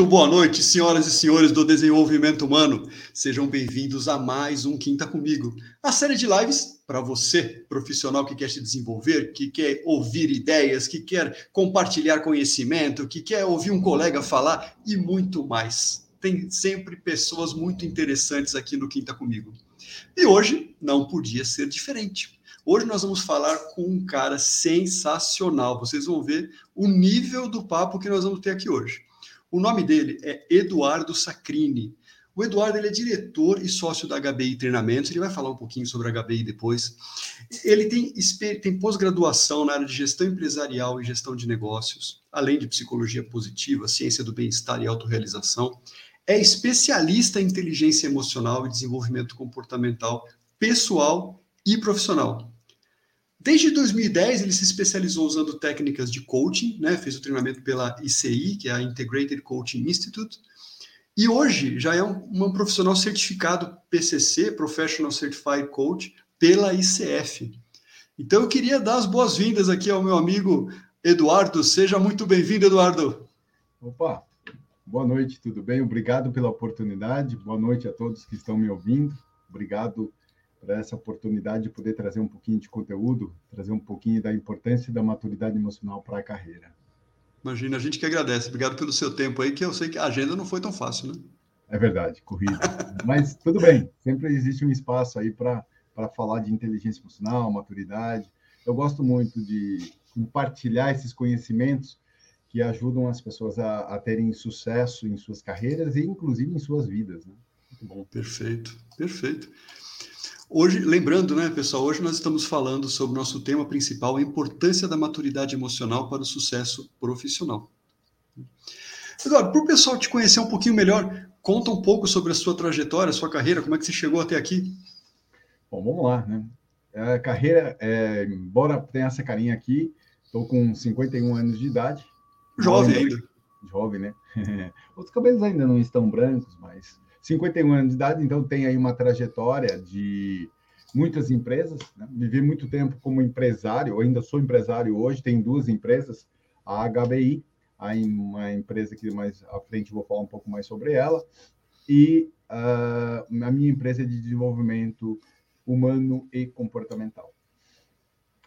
Muito boa noite, senhoras e senhores do desenvolvimento humano. Sejam bem-vindos a mais um Quinta Comigo, a série de lives para você, profissional que quer se desenvolver, que quer ouvir ideias, que quer compartilhar conhecimento, que quer ouvir um colega falar e muito mais. Tem sempre pessoas muito interessantes aqui no Quinta Comigo. E hoje não podia ser diferente. Hoje nós vamos falar com um cara sensacional. Vocês vão ver o nível do papo que nós vamos ter aqui hoje. O nome dele é Eduardo Sacrini. O Eduardo ele é diretor e sócio da HBI Treinamentos. Ele vai falar um pouquinho sobre a HBI depois. Ele tem, tem pós-graduação na área de gestão empresarial e gestão de negócios, além de psicologia positiva, ciência do bem-estar e autorrealização. É especialista em inteligência emocional e desenvolvimento comportamental pessoal e profissional. Desde 2010, ele se especializou usando técnicas de coaching, né? fez o treinamento pela ICI, que é a Integrated Coaching Institute, e hoje já é um, um profissional certificado PCC, Professional Certified Coach, pela ICF. Então eu queria dar as boas-vindas aqui ao meu amigo Eduardo. Seja muito bem-vindo, Eduardo. Opa, boa noite, tudo bem? Obrigado pela oportunidade. Boa noite a todos que estão me ouvindo. Obrigado para essa oportunidade de poder trazer um pouquinho de conteúdo, trazer um pouquinho da importância da maturidade emocional para a carreira. Imagina, a gente que agradece. Obrigado pelo seu tempo aí, que eu sei que a agenda não foi tão fácil, né? É verdade, corrida. Mas tudo bem, sempre existe um espaço aí para falar de inteligência emocional, maturidade. Eu gosto muito de compartilhar esses conhecimentos que ajudam as pessoas a, a terem sucesso em suas carreiras e, inclusive, em suas vidas. Né? Muito bom. Perfeito, perfeito. Hoje, lembrando, né, pessoal, hoje nós estamos falando sobre o nosso tema principal, a importância da maturidade emocional para o sucesso profissional. Eduardo, para o pessoal te conhecer um pouquinho melhor, conta um pouco sobre a sua trajetória, a sua carreira, como é que você chegou até aqui? Bom, vamos lá, né? A carreira, é, embora tenha essa carinha aqui, estou com 51 anos de idade. Jovem ainda. Jovem, né? Os cabelos ainda não estão brancos, mas 51 anos de idade, então tem aí uma trajetória de muitas empresas. Né? Vivi muito tempo como empresário, ainda sou empresário hoje, tem duas empresas, a HBI, uma empresa que mais à frente vou falar um pouco mais sobre ela, e uh, a minha empresa de desenvolvimento humano e comportamental.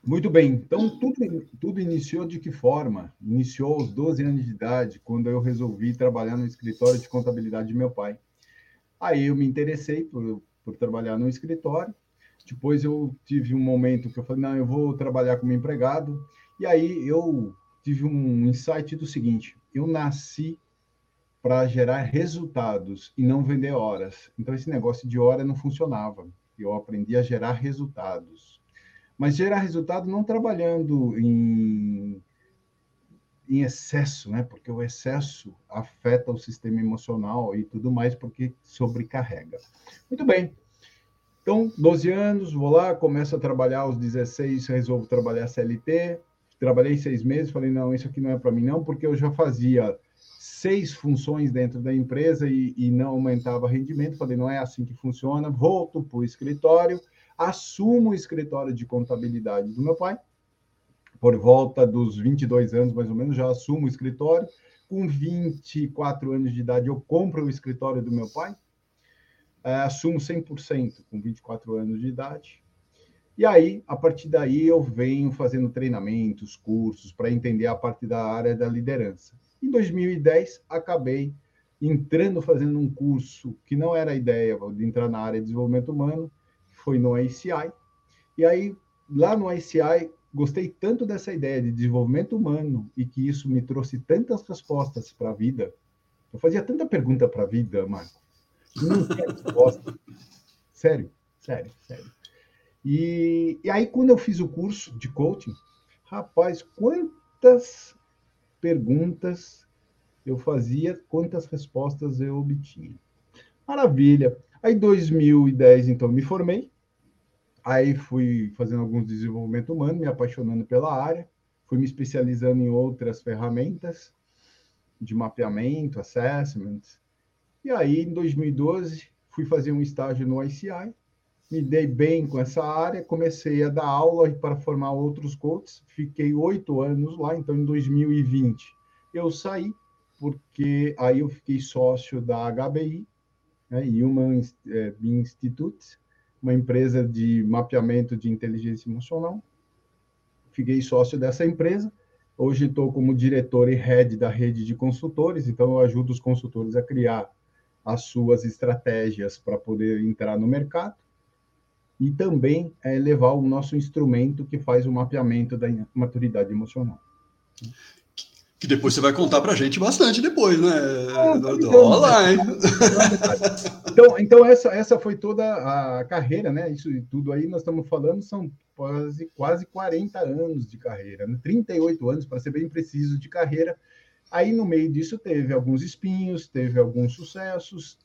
Muito bem, então tudo, tudo iniciou de que forma? Iniciou aos 12 anos de idade, quando eu resolvi trabalhar no escritório de contabilidade de meu pai. Aí eu me interessei por, por trabalhar no escritório. Depois eu tive um momento que eu falei, não, eu vou trabalhar como empregado. E aí eu tive um insight do seguinte: eu nasci para gerar resultados e não vender horas. Então esse negócio de hora não funcionava. Eu aprendi a gerar resultados. Mas gerar resultado não trabalhando em em excesso, né? Porque o excesso afeta o sistema emocional e tudo mais, porque sobrecarrega. Muito bem. Então, 12 anos, vou lá, começo a trabalhar aos 16, resolvo trabalhar CLT. Trabalhei seis meses, falei, não, isso aqui não é para mim não, porque eu já fazia seis funções dentro da empresa e, e não aumentava rendimento. Falei, não é assim que funciona. Volto para o escritório, assumo o escritório de contabilidade do meu pai, por volta dos 22 anos, mais ou menos, já assumo o escritório. Com 24 anos de idade, eu compro o escritório do meu pai. É, assumo 100% com 24 anos de idade. E aí, a partir daí, eu venho fazendo treinamentos, cursos, para entender a parte da área da liderança. Em 2010, acabei entrando, fazendo um curso que não era a ideia de entrar na área de desenvolvimento humano, foi no ICI. E aí, lá no ICI, gostei tanto dessa ideia de desenvolvimento humano e que isso me trouxe tantas respostas para a vida. Eu fazia tanta pergunta para a vida, Marco, não resposta. Sério, sério, sério. E, e aí, quando eu fiz o curso de coaching, rapaz, quantas perguntas eu fazia, quantas respostas eu obtinha. Maravilha. Aí, 2010, então, me formei. Aí fui fazendo alguns desenvolvimento humano, me apaixonando pela área, fui me especializando em outras ferramentas de mapeamento, assessment. E aí, em 2012, fui fazer um estágio no ICI, me dei bem com essa área, comecei a dar aula para formar outros coaches, fiquei oito anos lá, então em 2020 eu saí porque aí eu fiquei sócio da HBI, né, Human é, Institute, uma empresa de mapeamento de inteligência emocional. Fiquei sócio dessa empresa. Hoje estou como diretor e head da rede de consultores, então eu ajudo os consultores a criar as suas estratégias para poder entrar no mercado e também é, levar o nosso instrumento que faz o mapeamento da maturidade emocional. Que depois você vai contar para a gente bastante depois, né? Ah, então, Olha lá, hein? Então, então essa, essa foi toda a carreira, né? Isso tudo aí nós estamos falando são quase, quase 40 anos de carreira, né? 38 anos, para ser bem preciso, de carreira. Aí no meio disso teve alguns espinhos, teve alguns sucessos,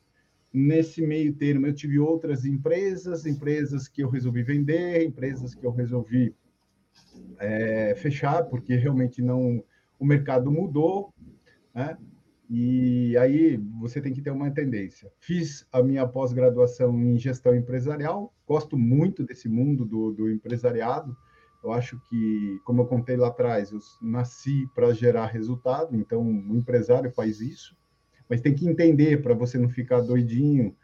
Nesse meio termo, eu tive outras empresas, empresas que eu resolvi vender, empresas que eu resolvi é, fechar, porque realmente não o mercado mudou, né? E aí você tem que ter uma tendência. Fiz a minha pós-graduação em gestão empresarial, gosto muito desse mundo do, do empresariado. Eu acho que, como eu contei lá atrás, eu nasci para gerar resultado, então o empresário faz isso mas tem que entender para você não ficar doidinho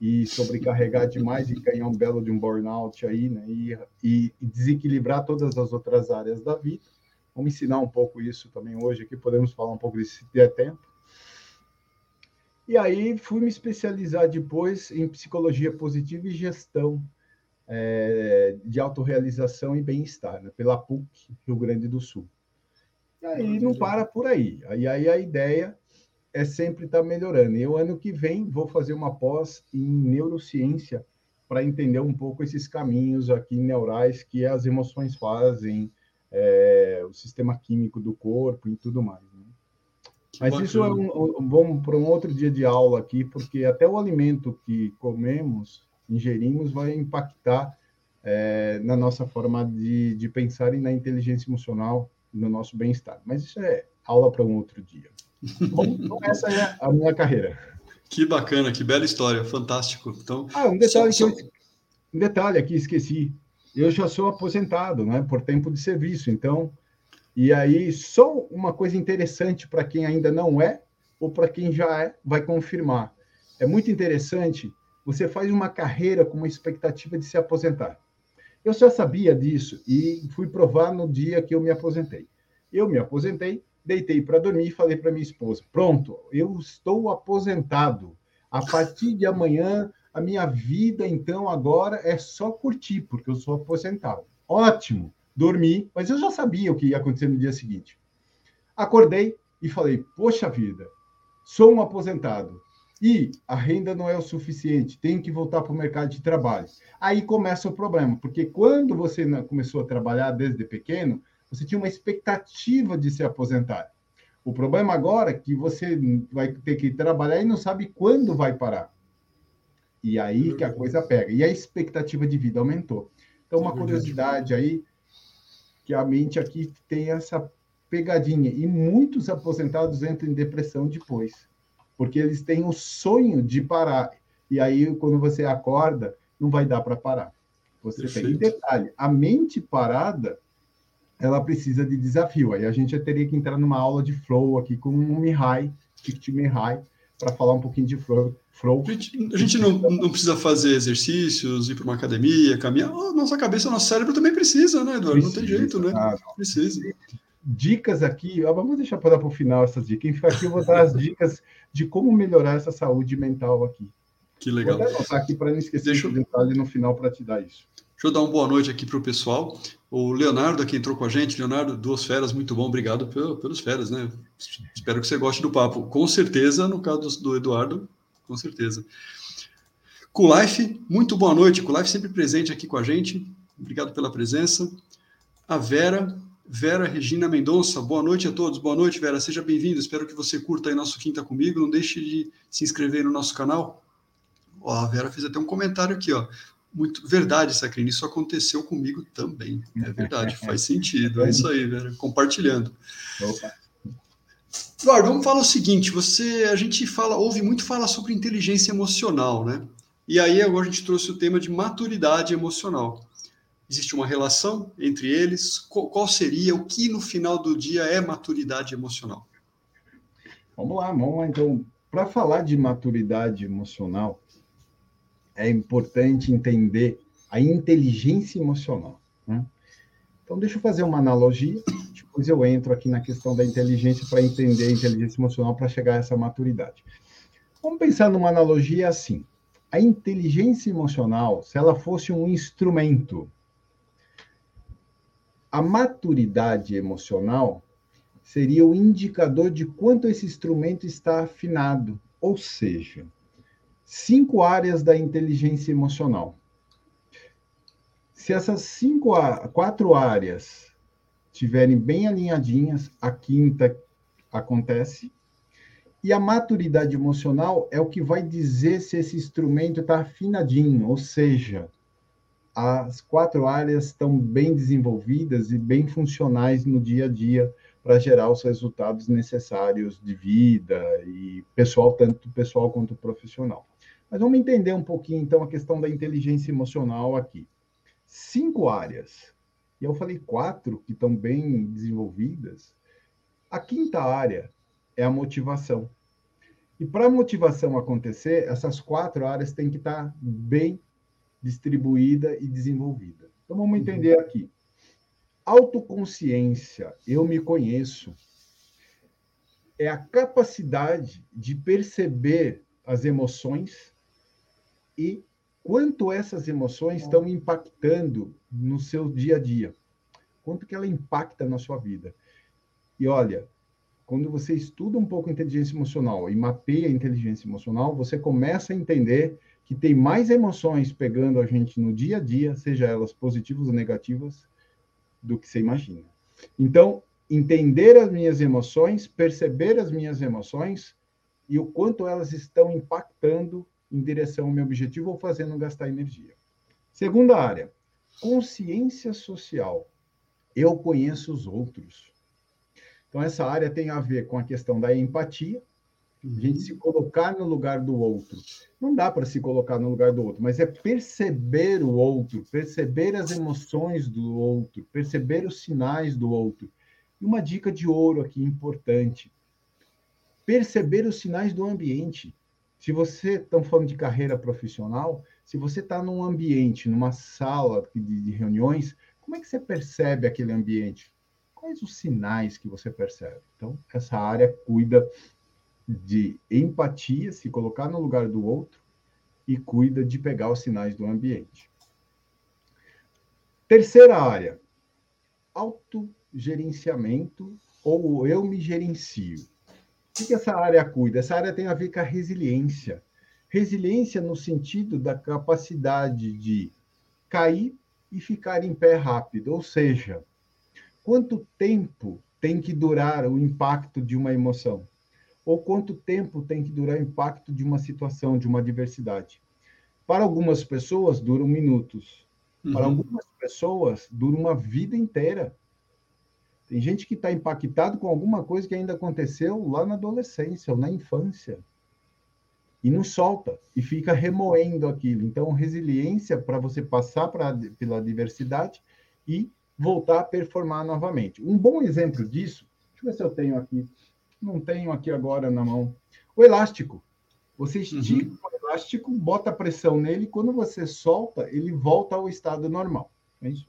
e sobrecarregar demais e ganhar um belo de um burnout aí, né? E, e, desequilibrar todas as outras áreas da vida. Vamos ensinar um pouco isso também hoje aqui, podemos falar um pouco disso se der tempo. E aí fui me especializar depois em psicologia positiva e gestão é, de autorrealização e bem-estar, né? pela PUC, Rio Grande do Sul. E aí não para por aí. Aí, aí a ideia é sempre estar tá melhorando. E o ano que vem vou fazer uma pós em neurociência para entender um pouco esses caminhos aqui neurais que as emoções fazem, é, o sistema químico do corpo e tudo mais. Mas bacana. isso é um, um, vamos para um outro dia de aula aqui, porque até o alimento que comemos, ingerimos, vai impactar é, na nossa forma de, de pensar e na inteligência emocional, no nosso bem-estar. Mas isso é aula para um outro dia. Bom, então essa é a minha carreira. Que bacana, que bela história, fantástico. Então, ah, um detalhe, só, só... Eu, um detalhe aqui, esqueci. Eu já sou aposentado, né, por tempo de serviço, então. E aí, só uma coisa interessante para quem ainda não é, ou para quem já é, vai confirmar. É muito interessante, você faz uma carreira com uma expectativa de se aposentar. Eu já sabia disso e fui provar no dia que eu me aposentei. Eu me aposentei, deitei para dormir e falei para minha esposa: pronto, eu estou aposentado. A partir de amanhã, a minha vida, então, agora é só curtir, porque eu sou aposentado. Ótimo, dormi, mas eu já sabia o que ia acontecer no dia seguinte. Acordei e falei: poxa vida, sou um aposentado e a renda não é o suficiente, tenho que voltar para o mercado de trabalho. Aí começa o problema, porque quando você começou a trabalhar desde pequeno, você tinha uma expectativa de se aposentar. O problema agora é que você vai ter que trabalhar e não sabe quando vai parar. E aí que a coisa pega. E a expectativa de vida aumentou. Então, uma curiosidade aí, que a mente aqui tem essa pegadinha. E muitos aposentados entram em depressão depois, porque eles têm o sonho de parar. E aí, quando você acorda, não vai dar para parar. Você Perfeito. tem. E detalhe: a mente parada ela precisa de desafio. Aí a gente teria que entrar numa aula de flow aqui com o Mihai, Tikti Mihai, para falar um pouquinho de flow. A gente, a gente não, não, precisa fazer exercícios, ir para uma academia, caminhar. Oh, nossa cabeça, nosso cérebro também precisa, né, Eduardo? Precisa, não tem jeito, né? Ah, precisa. Dicas aqui, vamos deixar para dar para o final essas dicas. Quem ficar aqui, eu vou dar as dicas de como melhorar essa saúde mental aqui. Que legal. Vou até anotar aqui para não esquecer Deixa... esse detalhe no final para te dar isso. Deixa eu dar uma boa noite aqui para o pessoal. O Leonardo aqui entrou com a gente. Leonardo, duas feras, muito bom. Obrigado pelo, pelos feras, né? Espero que você goste do papo. Com certeza, no caso do Eduardo, com certeza. Kulife, muito boa noite. Kulife sempre presente aqui com a gente. Obrigado pela presença. A Vera, Vera Regina Mendonça, boa noite a todos. Boa noite, Vera. Seja bem-vindo. Espero que você curta aí nosso Quinta Comigo. Não deixe de se inscrever no nosso canal. Ó, a Vera fez até um comentário aqui, ó muito verdade, Sacrini, isso aconteceu comigo também. É verdade, faz sentido. É isso aí, velho. Compartilhando. Opa. Eduardo, vamos falar o seguinte: você, a gente fala, ouve muito falar sobre inteligência emocional, né? E aí agora a gente trouxe o tema de maturidade emocional. Existe uma relação entre eles? Qual, qual seria? O que no final do dia é maturidade emocional? Vamos lá, vamos lá. Então, para falar de maturidade emocional, é importante entender a inteligência emocional. Né? Então, deixa eu fazer uma analogia, depois eu entro aqui na questão da inteligência para entender a inteligência emocional para chegar a essa maturidade. Vamos pensar numa analogia assim. A inteligência emocional, se ela fosse um instrumento, a maturidade emocional seria o indicador de quanto esse instrumento está afinado, ou seja, cinco áreas da inteligência emocional. Se essas cinco, quatro áreas estiverem bem alinhadinhas, a quinta acontece. E a maturidade emocional é o que vai dizer se esse instrumento está afinadinho, ou seja, as quatro áreas estão bem desenvolvidas e bem funcionais no dia a dia para gerar os resultados necessários de vida e pessoal, tanto pessoal quanto profissional. Mas vamos entender um pouquinho, então, a questão da inteligência emocional aqui. Cinco áreas, e eu falei quatro que estão bem desenvolvidas. A quinta área é a motivação. E para a motivação acontecer, essas quatro áreas têm que estar bem distribuída e desenvolvida. Então vamos entender aqui. Autoconsciência, eu me conheço, é a capacidade de perceber as emoções e quanto essas emoções estão impactando no seu dia a dia. Quanto que ela impacta na sua vida. E olha, quando você estuda um pouco a inteligência emocional e mapeia a inteligência emocional, você começa a entender que tem mais emoções pegando a gente no dia a dia, seja elas positivas ou negativas, do que você imagina. Então, entender as minhas emoções, perceber as minhas emoções e o quanto elas estão impactando em direção ao meu objetivo ou fazendo gastar energia. Segunda área, consciência social. Eu conheço os outros. Então, essa área tem a ver com a questão da empatia, a gente se colocar no lugar do outro. Não dá para se colocar no lugar do outro, mas é perceber o outro, perceber as emoções do outro, perceber os sinais do outro. E uma dica de ouro aqui importante: perceber os sinais do ambiente. Se você está falando de carreira profissional, se você está num ambiente, numa sala de, de reuniões, como é que você percebe aquele ambiente? Quais os sinais que você percebe? Então, essa área cuida de empatia, se colocar no lugar do outro e cuida de pegar os sinais do ambiente. Terceira área, autogerenciamento ou eu me gerencio. O que essa área cuida? Essa área tem a ver com a resiliência. Resiliência no sentido da capacidade de cair e ficar em pé rápido, ou seja, quanto tempo tem que durar o impacto de uma emoção? ou quanto tempo tem que durar o impacto de uma situação, de uma adversidade. Para algumas pessoas, duram minutos. Uhum. Para algumas pessoas, dura uma vida inteira. Tem gente que está impactado com alguma coisa que ainda aconteceu lá na adolescência ou na infância. E não solta, e fica remoendo aquilo. Então, resiliência para você passar pra, pela adversidade e voltar a performar novamente. Um bom exemplo disso, deixa eu ver se eu tenho aqui não tenho aqui agora na mão. O elástico. Você estica uhum. o elástico, bota pressão nele, quando você solta, ele volta ao estado normal.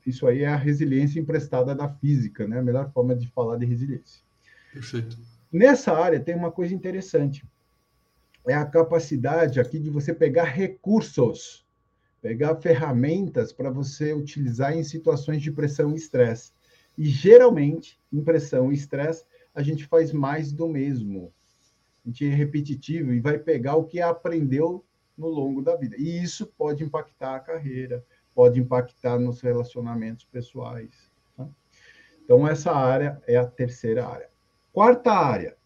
Isso aí é a resiliência emprestada da física, né? A melhor forma de falar de resiliência. Perfeito. Nessa área tem uma coisa interessante. É a capacidade aqui de você pegar recursos, pegar ferramentas para você utilizar em situações de pressão e estresse. E geralmente, em pressão e estresse, a gente faz mais do mesmo. A gente é repetitivo e vai pegar o que aprendeu no longo da vida. E isso pode impactar a carreira, pode impactar nos relacionamentos pessoais. Tá? Então, essa área é a terceira área. Quarta área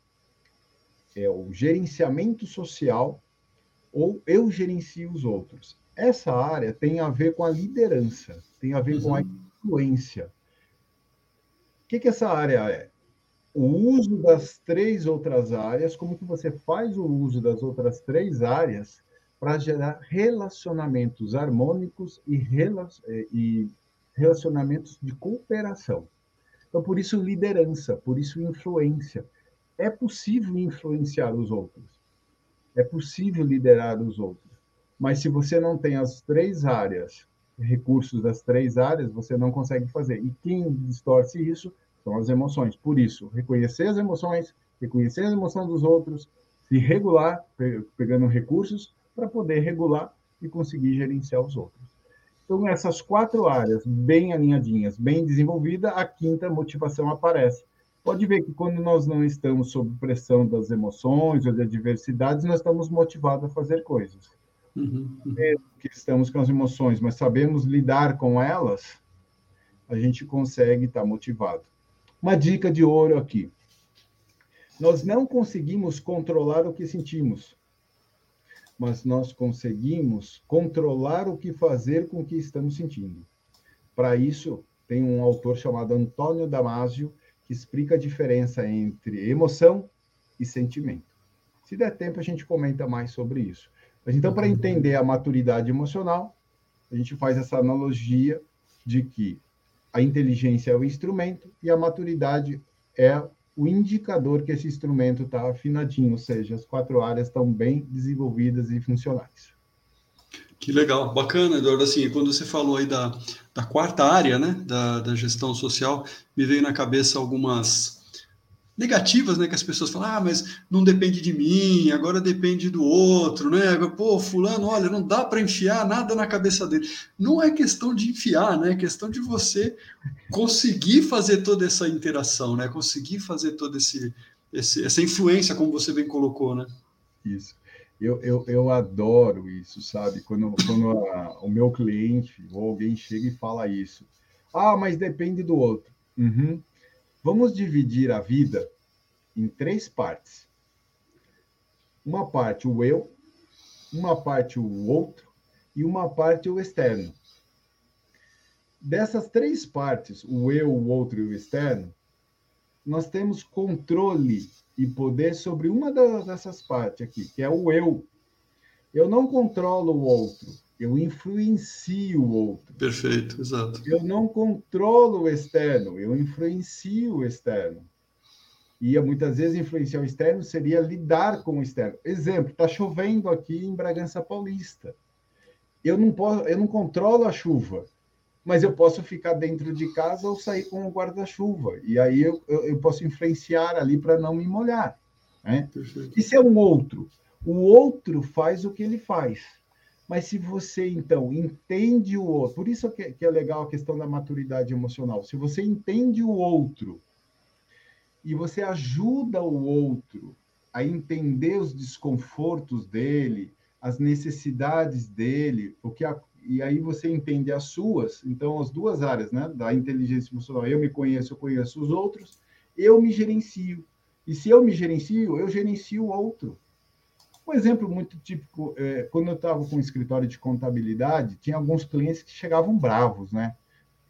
é o gerenciamento social ou eu gerencio os outros. Essa área tem a ver com a liderança, tem a ver uhum. com a uhum. influência. O que, que essa área é? o uso das três outras áreas, como que você faz o uso das outras três áreas para gerar relacionamentos harmônicos e, e relacionamentos de cooperação. Então, por isso liderança, por isso influência. é possível influenciar os outros, é possível liderar os outros. Mas se você não tem as três áreas, recursos das três áreas, você não consegue fazer. E quem distorce isso são as emoções. Por isso, reconhecer as emoções, reconhecer as emoções dos outros, se regular, pegando recursos para poder regular e conseguir gerenciar os outros. Então, essas quatro áreas bem alinhadinhas, bem desenvolvida, a quinta motivação aparece. Pode ver que quando nós não estamos sob pressão das emoções ou de adversidades, nós estamos motivados a fazer coisas. Uhum, uhum. que estamos com as emoções, mas sabemos lidar com elas, a gente consegue estar motivado. Uma dica de ouro aqui. Nós não conseguimos controlar o que sentimos, mas nós conseguimos controlar o que fazer com o que estamos sentindo. Para isso, tem um autor chamado Antônio Damasio que explica a diferença entre emoção e sentimento. Se der tempo, a gente comenta mais sobre isso. Mas então, para entender a maturidade emocional, a gente faz essa analogia de que a inteligência é o instrumento e a maturidade é o indicador que esse instrumento está afinadinho, ou seja, as quatro áreas estão bem desenvolvidas e funcionais. Que legal, bacana, Eduardo. Assim, quando você falou aí da, da quarta área, né, da, da gestão social, me veio na cabeça algumas negativas, né? Que as pessoas falam, ah, mas não depende de mim, agora depende do outro, né? Pô, fulano, olha, não dá para enfiar nada na cabeça dele. Não é questão de enfiar, né? É questão de você conseguir fazer toda essa interação, né? Conseguir fazer toda esse, esse, essa influência, como você bem colocou, né? Isso. Eu, eu, eu adoro isso, sabe? Quando, quando a, o meu cliente ou alguém chega e fala isso. Ah, mas depende do outro. Uhum. Vamos dividir a vida em três partes. Uma parte o eu, uma parte o outro e uma parte o externo. Dessas três partes, o eu, o outro e o externo, nós temos controle e poder sobre uma dessas partes aqui, que é o eu. Eu não controlo o outro, eu influencio o outro. Perfeito, exato. Eu não controlo o externo, eu influencio o externo. E muitas vezes influenciar o externo seria lidar com o externo. Exemplo, está chovendo aqui em Bragança Paulista. Eu não posso, eu não controlo a chuva, mas eu posso ficar dentro de casa ou sair com o guarda-chuva. E aí eu, eu, eu, posso influenciar ali para não me molhar. Né? Isso é um outro. O outro faz o que ele faz. Mas se você, então, entende o outro, por isso que, é legal a questão da maturidade emocional. Se você entende o outro e você ajuda o outro a entender os desconfortos dele, as necessidades dele, o que a, e aí você entende as suas, então as duas áreas, né, da inteligência emocional, eu me conheço, eu conheço os outros, eu me gerencio. E se eu me gerencio, eu gerencio o outro. Um exemplo muito típico, é, quando eu estava com um escritório de contabilidade, tinha alguns clientes que chegavam bravos, né?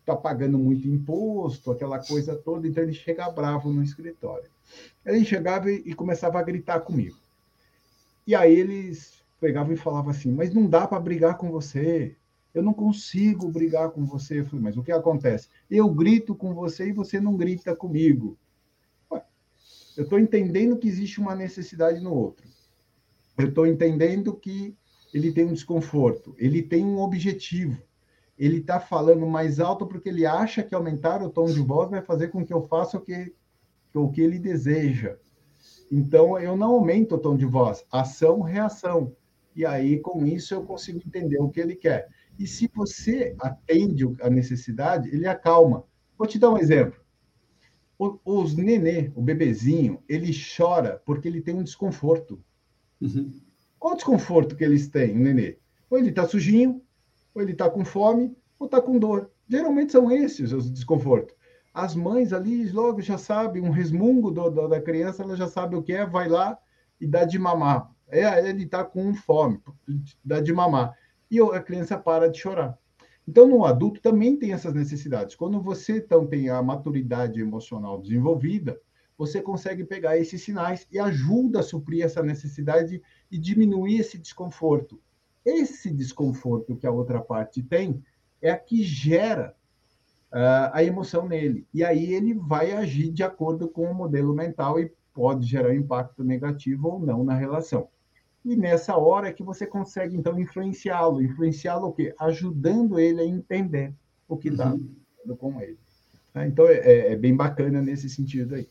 Está pagando muito imposto, aquela coisa toda, então ele chega bravo no escritório. Ele chegava e, começava a gritar comigo. E aí eles pegavam e falavam assim: Mas não dá para brigar com você. Eu não consigo brigar com você. Eu falei, mas o que acontece? Eu grito com você e você não grita comigo. Ué, eu estou entendendo que existe uma necessidade no outro eu estou entendendo que ele tem um desconforto, ele tem um objetivo, ele está falando mais alto porque ele acha que aumentar o tom de voz vai fazer com que eu faça o que, o que ele deseja. Então, eu não aumento o tom de voz, ação, reação. E aí, com isso, eu consigo entender o que ele quer. E se você atende a necessidade, ele acalma. Vou te dar um exemplo. O, os nenê, o bebezinho, ele chora porque ele tem um desconforto. Uhum. Qual o desconforto que eles têm, o nenê? Ou ele está sujinho, ou ele está com fome, ou está com dor. Geralmente são esses os desconfortos. As mães ali logo já sabem, um resmungo do, do, da criança, ela já sabe o que é, vai lá e dá de mamar. É, ele está com fome, dá de mamar. E a criança para de chorar. Então, no adulto também tem essas necessidades. Quando você então tem a maturidade emocional desenvolvida, você consegue pegar esses sinais e ajuda a suprir essa necessidade e diminuir esse desconforto. Esse desconforto que a outra parte tem é a que gera uh, a emoção nele. E aí ele vai agir de acordo com o modelo mental e pode gerar impacto negativo ou não na relação. E nessa hora é que você consegue, então, influenciá-lo. Influenciá-lo o quê? Ajudando ele a entender o que está uhum. com ele. Tá? Então, é, é bem bacana nesse sentido aí.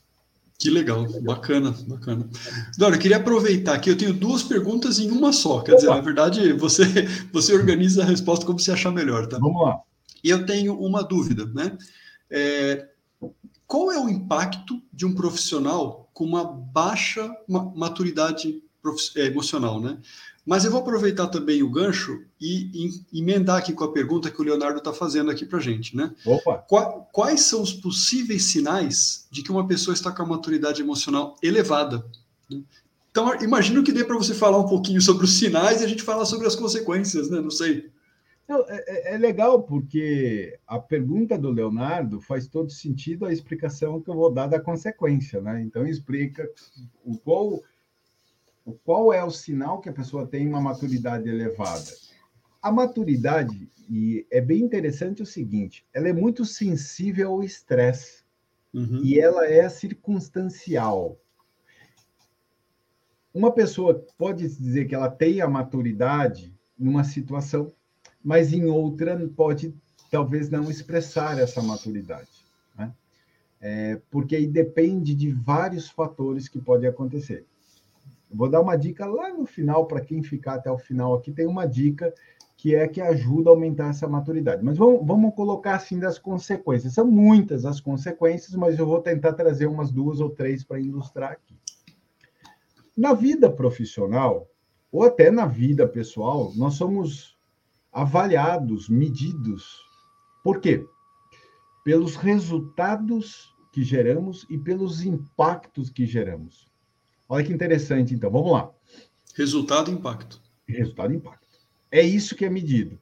Que legal, bacana, bacana. Dora, eu queria aproveitar aqui, eu tenho duas perguntas em uma só, quer Opa. dizer, na verdade, você, você organiza a resposta como você achar melhor, tá? Vamos lá. E eu tenho uma dúvida, né? É, qual é o impacto de um profissional com uma baixa maturidade é, emocional, né? Mas eu vou aproveitar também o gancho e, e emendar aqui com a pergunta que o Leonardo está fazendo aqui para gente, né? Opa. quais são os possíveis sinais de que uma pessoa está com a maturidade emocional elevada? Então, imagino que dê para você falar um pouquinho sobre os sinais e a gente falar sobre as consequências, né? Não sei. Não, é, é, é, legal porque a pergunta do Leonardo faz todo sentido a explicação que eu vou dar da consequência, né? Então explica o qual qual é o sinal que a pessoa tem uma maturidade elevada? A maturidade, e é bem interessante o seguinte, ela é muito sensível ao estresse uhum. e ela é circunstancial. Uma pessoa pode dizer que ela tem a maturidade numa situação, mas em outra pode talvez não expressar essa maturidade. Né? É, porque aí depende de vários fatores que podem acontecer. Vou dar uma dica lá no final, para quem ficar até o final aqui, tem uma dica que é que ajuda a aumentar essa maturidade. Mas vamos, vamos colocar assim das consequências. São muitas as consequências, mas eu vou tentar trazer umas duas ou três para ilustrar aqui. Na vida profissional, ou até na vida pessoal, nós somos avaliados, medidos. Por quê? Pelos resultados que geramos e pelos impactos que geramos. Olha que interessante, então. Vamos lá. Resultado e impacto. Resultado e impacto. É isso que é medido.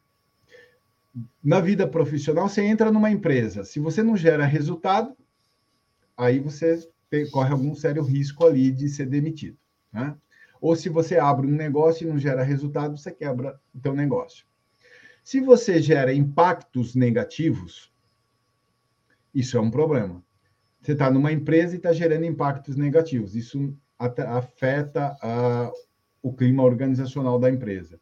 Na vida profissional, você entra numa empresa. Se você não gera resultado, aí você corre algum sério risco ali de ser demitido. Né? Ou se você abre um negócio e não gera resultado, você quebra o teu negócio. Se você gera impactos negativos, isso é um problema. Você está numa empresa e está gerando impactos negativos. Isso afeta a, o clima organizacional da empresa.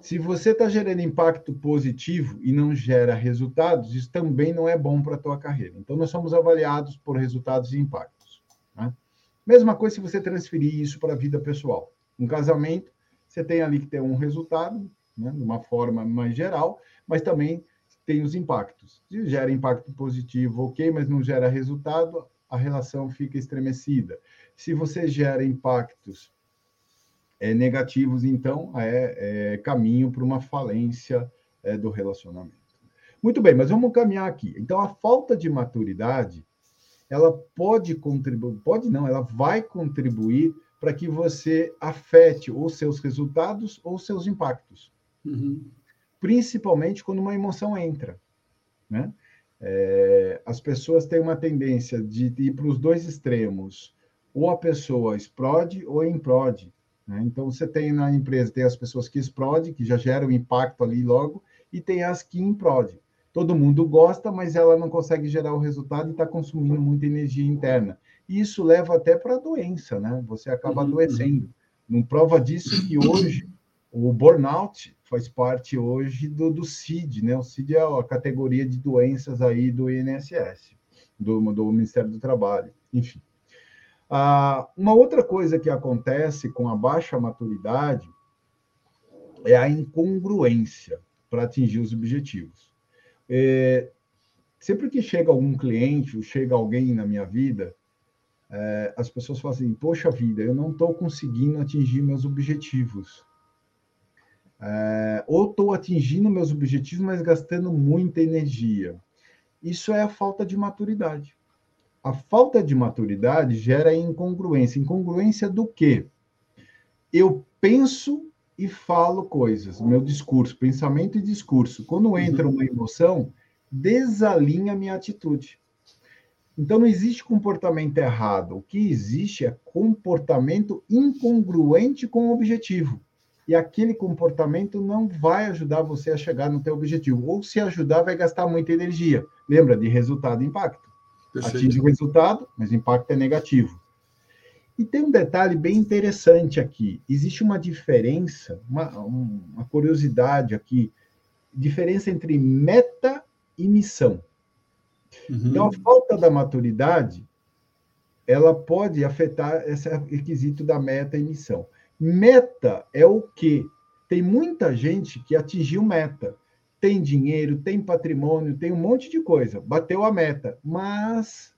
Se você está gerando impacto positivo e não gera resultados, isso também não é bom para a tua carreira. Então, nós somos avaliados por resultados e impactos. Né? Mesma coisa se você transferir isso para a vida pessoal. Um casamento, você tem ali que ter um resultado, né, de uma forma mais geral, mas também tem os impactos. Se gera impacto positivo, ok, mas não gera resultado, a relação fica estremecida. Se você gera impactos é, negativos, então é, é caminho para uma falência é, do relacionamento. Muito bem, mas vamos caminhar aqui. Então, a falta de maturidade, ela pode contribuir, pode não, ela vai contribuir para que você afete os seus resultados ou seus impactos. Uhum. Principalmente quando uma emoção entra. Né? É, as pessoas têm uma tendência de ir para os dois extremos. Ou a pessoa explode ou implode. Né? Então, você tem na empresa, tem as pessoas que explodem, que já geram impacto ali logo, e tem as que implodem. Todo mundo gosta, mas ela não consegue gerar o resultado e está consumindo muita energia interna. E isso leva até para a doença, né? Você acaba uhum, adoecendo. Não prova disso que hoje o burnout faz parte hoje do, do CID, né? O CID é a categoria de doenças aí do INSS, do, do Ministério do Trabalho, enfim. Ah, uma outra coisa que acontece com a baixa maturidade é a incongruência para atingir os objetivos. É, sempre que chega algum cliente ou chega alguém na minha vida, é, as pessoas falam assim: Poxa vida, eu não estou conseguindo atingir meus objetivos. É, ou estou atingindo meus objetivos, mas gastando muita energia. Isso é a falta de maturidade. A falta de maturidade gera incongruência. Incongruência do quê? Eu penso e falo coisas, meu discurso, pensamento e discurso. Quando entra uma emoção, desalinha minha atitude. Então não existe comportamento errado. O que existe é comportamento incongruente com o objetivo e aquele comportamento não vai ajudar você a chegar no teu objetivo. Ou se ajudar, vai gastar muita energia. Lembra de resultado e impacto. Perfeito. Atinge o resultado, mas o impacto é negativo. E tem um detalhe bem interessante aqui. Existe uma diferença, uma, uma curiosidade aqui, diferença entre meta e missão. Uhum. Então, a falta da maturidade, ela pode afetar esse requisito da meta e missão. Meta é o que? Tem muita gente que atingiu meta. Tem dinheiro, tem patrimônio, tem um monte de coisa. Bateu a meta, mas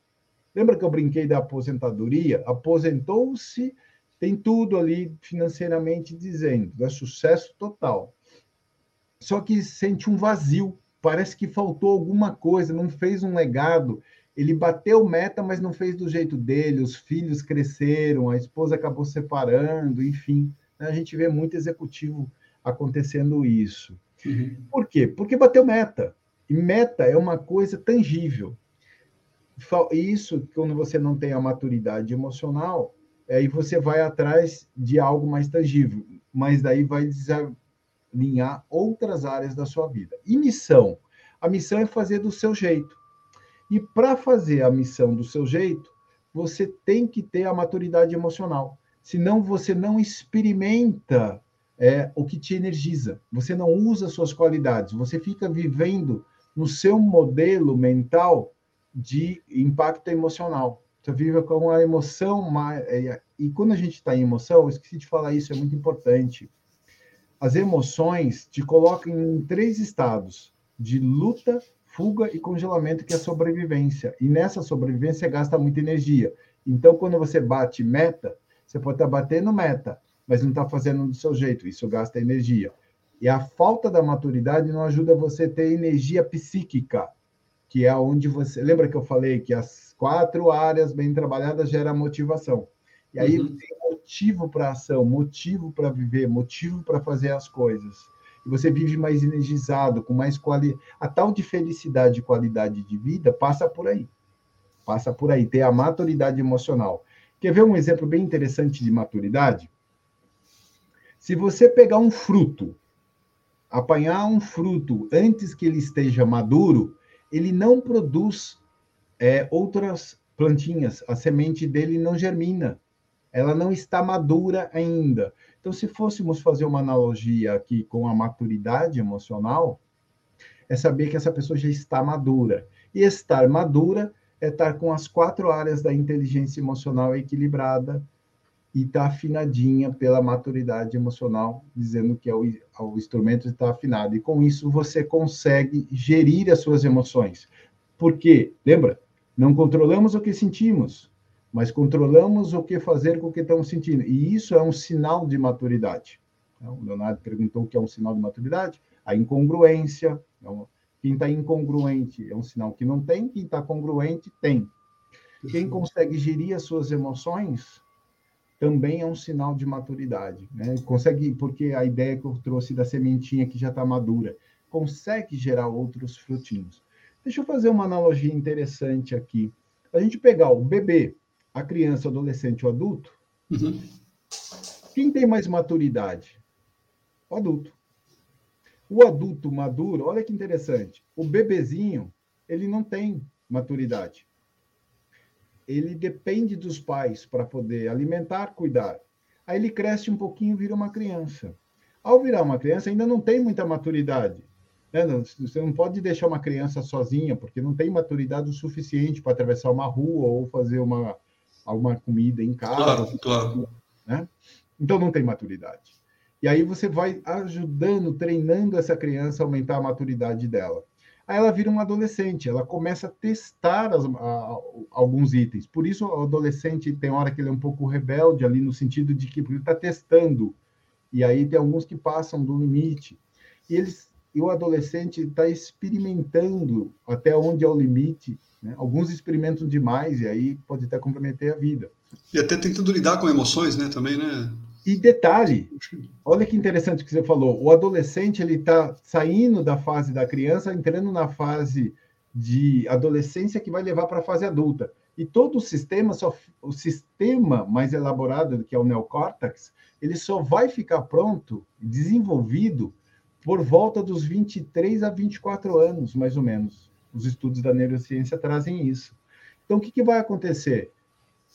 lembra que eu brinquei da aposentadoria? Aposentou-se, tem tudo ali financeiramente dizendo, é sucesso total. Só que sente um vazio, parece que faltou alguma coisa, não fez um legado. Ele bateu meta, mas não fez do jeito dele. Os filhos cresceram, a esposa acabou separando, enfim. A gente vê muito executivo acontecendo isso. Uhum. Por quê? Porque bateu meta. E meta é uma coisa tangível. Isso, quando você não tem a maturidade emocional, aí você vai atrás de algo mais tangível, mas daí vai desalinhar outras áreas da sua vida. E missão? A missão é fazer do seu jeito. E para fazer a missão do seu jeito, você tem que ter a maturidade emocional. Senão você não experimenta é, o que te energiza. Você não usa suas qualidades. Você fica vivendo no seu modelo mental de impacto emocional. Você vive com a emoção. É, e quando a gente está em emoção, eu esqueci de falar isso, é muito importante. As emoções te colocam em três estados: de luta, fuga e congelamento, que é a sobrevivência. E nessa sobrevivência gasta muita energia. Então, quando você bate meta, você pode estar batendo meta, mas não está fazendo do seu jeito. Isso gasta energia. E a falta da maturidade não ajuda você a ter energia psíquica, que é onde você. Lembra que eu falei que as quatro áreas bem trabalhadas geram motivação. E aí uhum. tem motivo para ação, motivo para viver, motivo para fazer as coisas e você vive mais energizado, com mais qualidade. A tal de felicidade e qualidade de vida passa por aí. Passa por aí, ter a maturidade emocional. Quer ver um exemplo bem interessante de maturidade? Se você pegar um fruto, apanhar um fruto antes que ele esteja maduro, ele não produz é, outras plantinhas, a semente dele não germina, ela não está madura ainda. Então, se fôssemos fazer uma analogia aqui com a maturidade emocional, é saber que essa pessoa já está madura. E estar madura é estar com as quatro áreas da inteligência emocional equilibrada e estar tá afinadinha pela maturidade emocional, dizendo que é o, o instrumento está afinado. E com isso você consegue gerir as suas emoções. Porque, lembra, não controlamos o que sentimos, mas controlamos o que fazer com o que estamos sentindo. E isso é um sinal de maturidade. Então, o Leonardo perguntou o que é um sinal de maturidade. A incongruência. Então, quem está incongruente é um sinal que não tem, quem está congruente tem. Quem consegue gerir as suas emoções também é um sinal de maturidade. Né? Consegue, porque a ideia que eu trouxe da sementinha que já está madura, consegue gerar outros frutinhos. Deixa eu fazer uma analogia interessante aqui. A gente pegar o bebê, a criança, o adolescente, o adulto, uhum. quem tem mais maturidade? O adulto. O adulto maduro, olha que interessante, o bebezinho, ele não tem maturidade. Ele depende dos pais para poder alimentar, cuidar. Aí ele cresce um pouquinho, vira uma criança. Ao virar uma criança, ainda não tem muita maturidade. Né? Você não pode deixar uma criança sozinha, porque não tem maturidade o suficiente para atravessar uma rua ou fazer uma, alguma comida em casa. Claro, claro. Né? Então não tem maturidade. E aí você vai ajudando, treinando essa criança a aumentar a maturidade dela. Aí ela vira uma adolescente, ela começa a testar as, a, alguns itens. Por isso o adolescente tem hora que ele é um pouco rebelde ali no sentido de que ele está testando. E aí tem alguns que passam do limite. E eles e o adolescente está experimentando até onde é o limite né? Alguns experimentam demais e aí pode até comprometer a vida. E até tentando lidar com emoções, né? Também, né? E detalhe, olha que interessante que você falou. O adolescente ele está saindo da fase da criança, entrando na fase de adolescência que vai levar para a fase adulta. E todo o sistema, só, o sistema mais elaborado, que é o neocórtex, ele só vai ficar pronto, desenvolvido, por volta dos 23 a 24 anos, mais ou menos. Os estudos da neurociência trazem isso. Então, o que, que vai acontecer?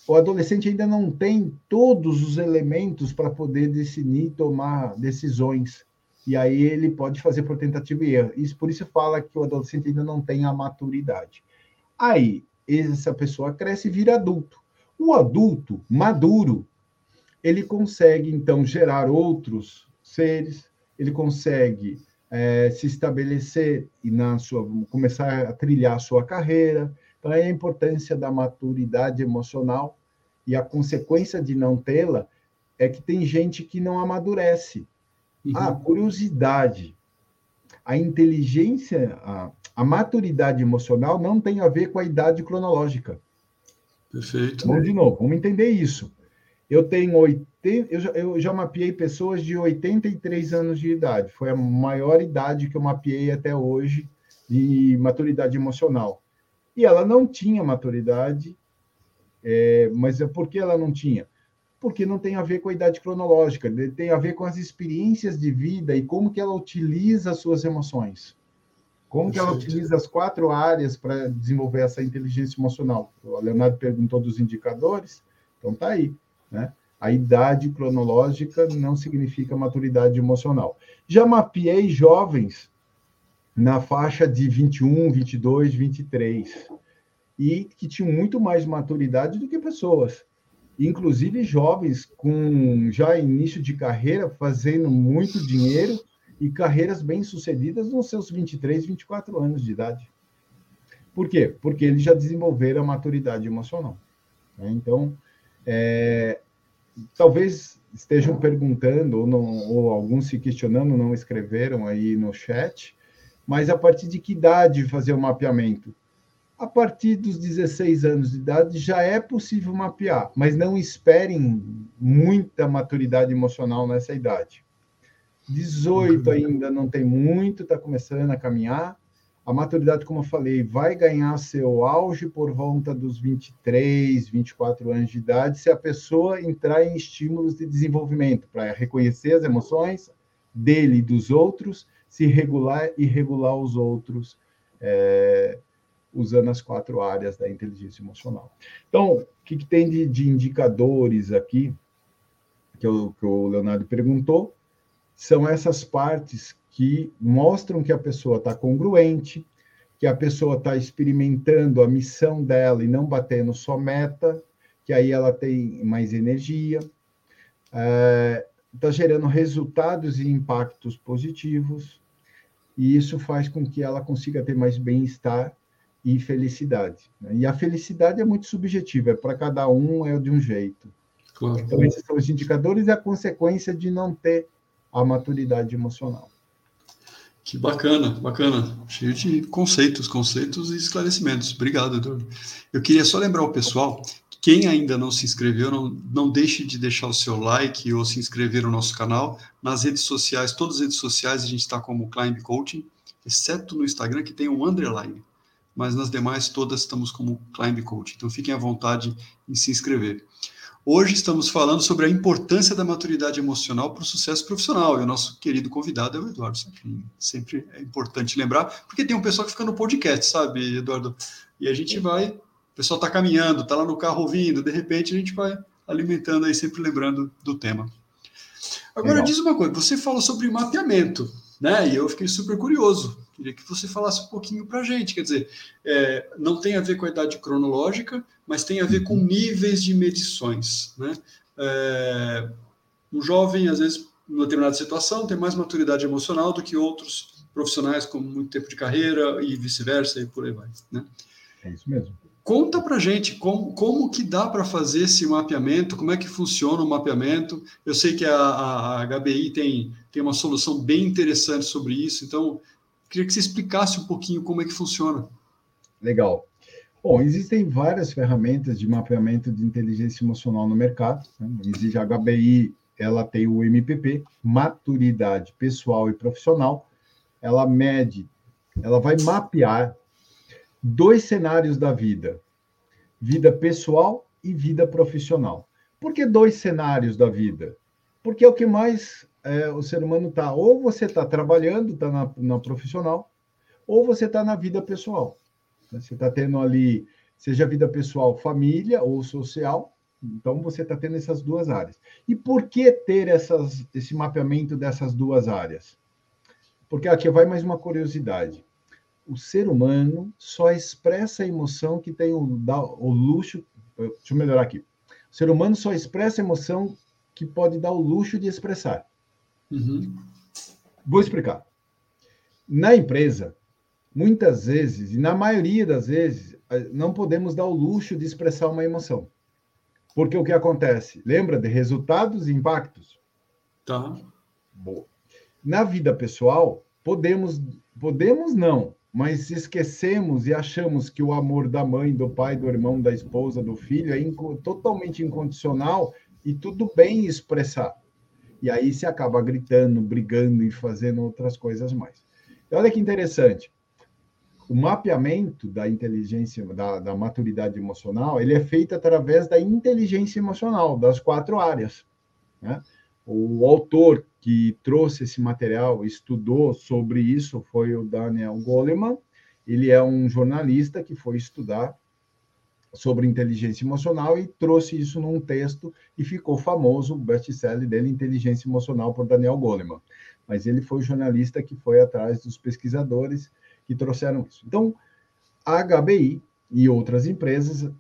O adolescente ainda não tem todos os elementos para poder decidir, tomar decisões. E aí ele pode fazer por tentativa e erro. Isso, por isso fala que o adolescente ainda não tem a maturidade. Aí, essa pessoa cresce e vira adulto. O adulto maduro, ele consegue, então, gerar outros seres, ele consegue é, se estabelecer e na sua, começar a trilhar a sua carreira. Então, é a importância da maturidade emocional e a consequência de não tê-la é que tem gente que não amadurece. Uhum. A curiosidade, a inteligência, a, a maturidade emocional não tem a ver com a idade cronológica. Perfeito. Vamos de novo, vamos entender isso. Eu tenho 80, eu já, eu já mapeei pessoas de 83 anos de idade. Foi a maior idade que eu mapeei até hoje de maturidade emocional. E ela não tinha maturidade, é, mas é por que ela não tinha? Porque não tem a ver com a idade cronológica, tem a ver com as experiências de vida e como que ela utiliza as suas emoções. Como que ela utiliza as quatro áreas para desenvolver essa inteligência emocional? O Leonardo perguntou dos indicadores, então tá aí, né? A idade cronológica não significa maturidade emocional. Já mapeei jovens na faixa de 21, 22, 23 e que tinham muito mais maturidade do que pessoas, inclusive jovens com já início de carreira fazendo muito dinheiro e carreiras bem-sucedidas nos seus 23, 24 anos de idade. Por quê? Porque eles já desenvolveram a maturidade emocional. Né? Então, é, talvez estejam perguntando, ou, não, ou alguns se questionando, não escreveram aí no chat, mas a partir de que idade fazer o mapeamento? A partir dos 16 anos de idade já é possível mapear, mas não esperem muita maturidade emocional nessa idade. 18 ainda não tem muito, está começando a caminhar. A maturidade, como eu falei, vai ganhar seu auge por volta dos 23, 24 anos de idade, se a pessoa entrar em estímulos de desenvolvimento, para reconhecer as emoções dele e dos outros, se regular e regular os outros, é, usando as quatro áreas da inteligência emocional. Então, o que, que tem de, de indicadores aqui, que, eu, que o Leonardo perguntou? são essas partes que mostram que a pessoa está congruente, que a pessoa está experimentando a missão dela e não batendo só meta, que aí ela tem mais energia, está gerando resultados e impactos positivos, e isso faz com que ela consiga ter mais bem-estar e felicidade. Né? E a felicidade é muito subjetiva, é para cada um é de um jeito. Claro. Então, esses são os indicadores e a consequência de não ter a maturidade emocional. Que bacana, bacana. Cheio de conceitos, conceitos e esclarecimentos. Obrigado, Eduardo. Eu queria só lembrar o pessoal, quem ainda não se inscreveu, não, não deixe de deixar o seu like ou se inscrever no nosso canal. Nas redes sociais, todas as redes sociais, a gente está como Climb Coaching, exceto no Instagram, que tem um underline. Mas nas demais, todas estamos como Climb Coaching. Então fiquem à vontade em se inscrever. Hoje estamos falando sobre a importância da maturidade emocional para o sucesso profissional. E o nosso querido convidado é o Eduardo Sempre, sempre é importante lembrar, porque tem um pessoal que fica no podcast, sabe, Eduardo? E a gente vai, o pessoal está caminhando, está lá no carro ouvindo, de repente a gente vai alimentando aí, sempre lembrando do tema. Agora, Legal. diz uma coisa, você falou sobre mapeamento, né? E eu fiquei super curioso. Queria que você falasse um pouquinho para a gente. Quer dizer, é, não tem a ver com a idade cronológica, mas tem a ver com uhum. níveis de medições. Né? É, um jovem, às vezes, numa determinada situação, tem mais maturidade emocional do que outros profissionais com muito tempo de carreira e vice-versa, e por aí vai. Né? É isso mesmo. Conta para gente como, como que dá para fazer esse mapeamento, como é que funciona o mapeamento. Eu sei que a, a, HBI tem, tem uma solução bem interessante sobre isso, então Queria que você explicasse um pouquinho como é que funciona. Legal. Bom, existem várias ferramentas de mapeamento de inteligência emocional no mercado. Né? A HBI, ela tem o MPP, maturidade pessoal e profissional. Ela mede, ela vai mapear dois cenários da vida: vida pessoal e vida profissional. Por que dois cenários da vida? Porque é o que mais é, o ser humano está, ou você está trabalhando, está na, na profissional, ou você está na vida pessoal. Né? Você está tendo ali, seja vida pessoal, família ou social, Então, você está tendo essas duas áreas. E por que ter essas, esse mapeamento dessas duas áreas? Porque aqui vai mais uma curiosidade. O ser humano só expressa a emoção que tem o, o luxo. Deixa eu melhorar aqui. O ser humano só expressa a emoção que pode dar o luxo de expressar. Uhum. Vou explicar. Na empresa, muitas vezes, e na maioria das vezes, não podemos dar o luxo de expressar uma emoção. Porque o que acontece? Lembra de resultados e impactos? Tá. Boa. Na vida pessoal, podemos, podemos não, mas esquecemos e achamos que o amor da mãe, do pai, do irmão, da esposa, do filho é inco totalmente incondicional e tudo bem expressar. E aí se acaba gritando, brigando e fazendo outras coisas mais. E olha que interessante. O mapeamento da inteligência, da, da maturidade emocional, ele é feito através da inteligência emocional, das quatro áreas. Né? O autor que trouxe esse material, estudou sobre isso, foi o Daniel Goleman. Ele é um jornalista que foi estudar sobre inteligência emocional e trouxe isso num texto e ficou famoso o best-seller dele, Inteligência Emocional, por Daniel Goleman. Mas ele foi o jornalista que foi atrás dos pesquisadores que trouxeram isso. Então, a HBI e outras empresas,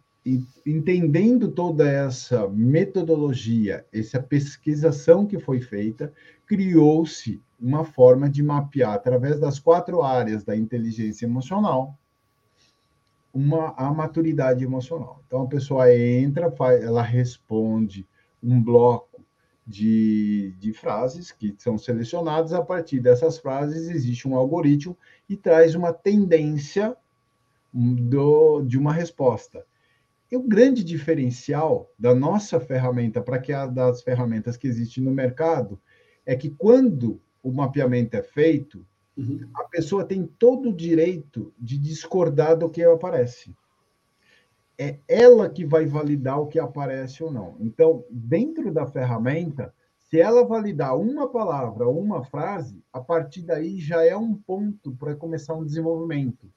entendendo toda essa metodologia, essa pesquisação que foi feita, criou-se uma forma de mapear através das quatro áreas da inteligência emocional uma a maturidade emocional. Então a pessoa entra, faz, ela responde um bloco de, de frases que são selecionadas. A partir dessas frases existe um algoritmo e traz uma tendência do, de uma resposta. E o grande diferencial da nossa ferramenta para que a das ferramentas que existem no mercado é que quando o mapeamento é feito, uhum. a pessoa tem todo o direito de discordar do que aparece. É ela que vai validar o que aparece ou não. Então, dentro da ferramenta, se ela validar uma palavra ou uma frase, a partir daí já é um ponto para começar um desenvolvimento.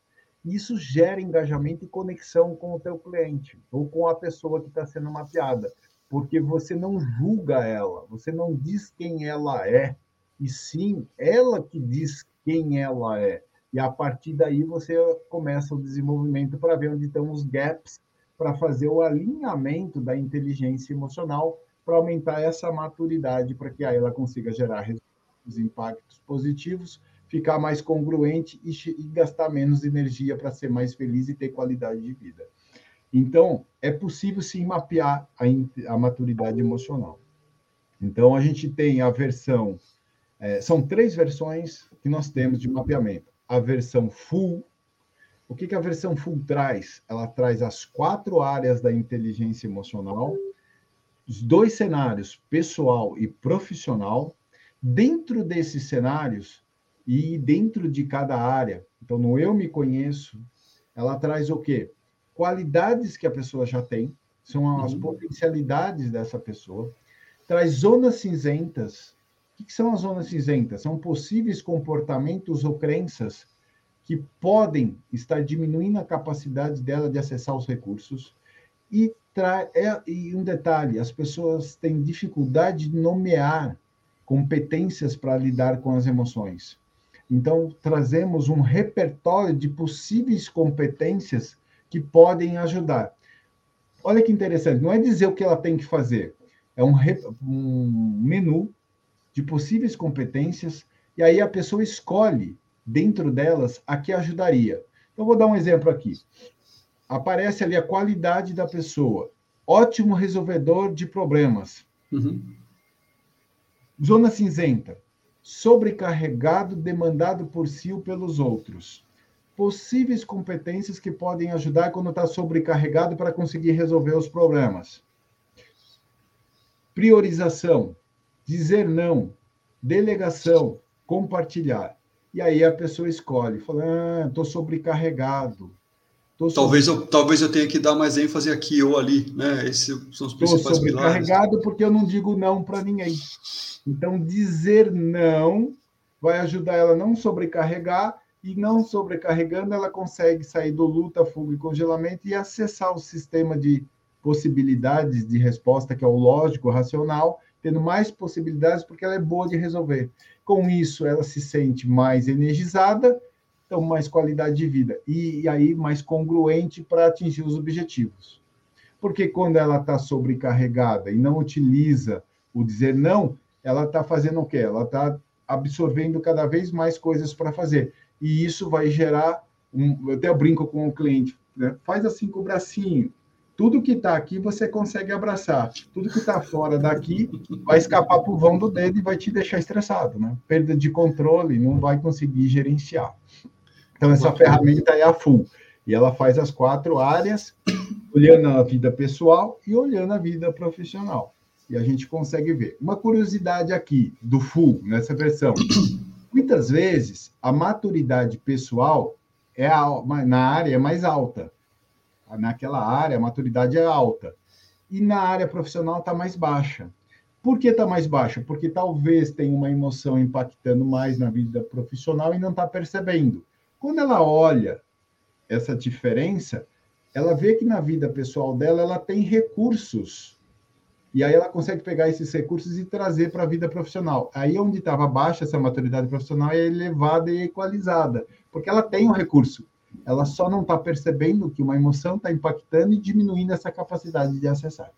Isso gera engajamento e conexão com o teu cliente ou com a pessoa que está sendo mapeada porque você não julga ela, você não diz quem ela é, e sim ela que diz quem ela é. E a partir daí você começa o desenvolvimento para ver onde estão os gaps, para fazer o alinhamento da inteligência emocional, para aumentar essa maturidade, para que aí ela consiga gerar os impactos positivos, ficar mais congruente e, e gastar menos energia para ser mais feliz e ter qualidade de vida. Então, é possível sim mapear a, a maturidade emocional. Então, a gente tem a versão, é, são três versões que nós temos de mapeamento. A versão full, o que, que a versão full traz? Ela traz as quatro áreas da inteligência emocional, os dois cenários, pessoal e profissional. Dentro desses cenários e dentro de cada área, então no Eu Me Conheço, ela traz o quê? qualidades que a pessoa já tem, são as uhum. potencialidades dessa pessoa, traz zonas cinzentas. O que são as zonas cinzentas? São possíveis comportamentos ou crenças que podem estar diminuindo a capacidade dela de acessar os recursos. E, tra... É, e um detalhe: as pessoas têm dificuldade de nomear competências para lidar com as emoções. Então, trazemos um repertório de possíveis competências que podem ajudar. Olha que interessante, não é dizer o que ela tem que fazer, é um, um menu de possíveis competências, e aí a pessoa escolhe dentro delas a que ajudaria. Então, vou dar um exemplo aqui. Aparece ali a qualidade da pessoa. Ótimo resolvedor de problemas. Uhum. Zona cinzenta. Sobrecarregado, demandado por si ou pelos outros possíveis competências que podem ajudar quando está sobrecarregado para conseguir resolver os problemas. Priorização, dizer não, delegação, compartilhar. E aí a pessoa escolhe, fala, ah, estou sobrecarregado. Tô talvez, sobre... eu, talvez eu tenha que dar mais ênfase aqui ou ali, né? Esses são os principais Estou sobrecarregado pilares. porque eu não digo não para ninguém. Então, dizer não vai ajudar ela a não sobrecarregar e não sobrecarregando, ela consegue sair do luta, fuga e congelamento e acessar o sistema de possibilidades de resposta, que é o lógico, o racional, tendo mais possibilidades porque ela é boa de resolver. Com isso, ela se sente mais energizada, então mais qualidade de vida e, e aí mais congruente para atingir os objetivos. Porque quando ela está sobrecarregada e não utiliza o dizer não, ela está fazendo o quê? Ela está absorvendo cada vez mais coisas para fazer. E isso vai gerar, um, eu até brinco com o cliente, né? faz assim com o bracinho, tudo que está aqui você consegue abraçar. Tudo que está fora daqui vai escapar para o vão do dedo e vai te deixar estressado, né? Perda de controle, não vai conseguir gerenciar. Então, essa ferramenta é a Full. E ela faz as quatro áreas, olhando a vida pessoal e olhando a vida profissional. E a gente consegue ver. Uma curiosidade aqui do Full, nessa versão. Muitas vezes, a maturidade pessoal é a, na área é mais alta naquela área a maturidade é alta. E na área profissional está mais baixa. Por que está mais baixa? Porque talvez tenha uma emoção impactando mais na vida profissional e não está percebendo. Quando ela olha essa diferença, ela vê que na vida pessoal dela ela tem recursos. E aí ela consegue pegar esses recursos e trazer para a vida profissional. Aí onde estava baixa essa maturidade profissional é elevada e equalizada, porque ela tem um recurso ela só não está percebendo que uma emoção está impactando e diminuindo essa capacidade de acessar.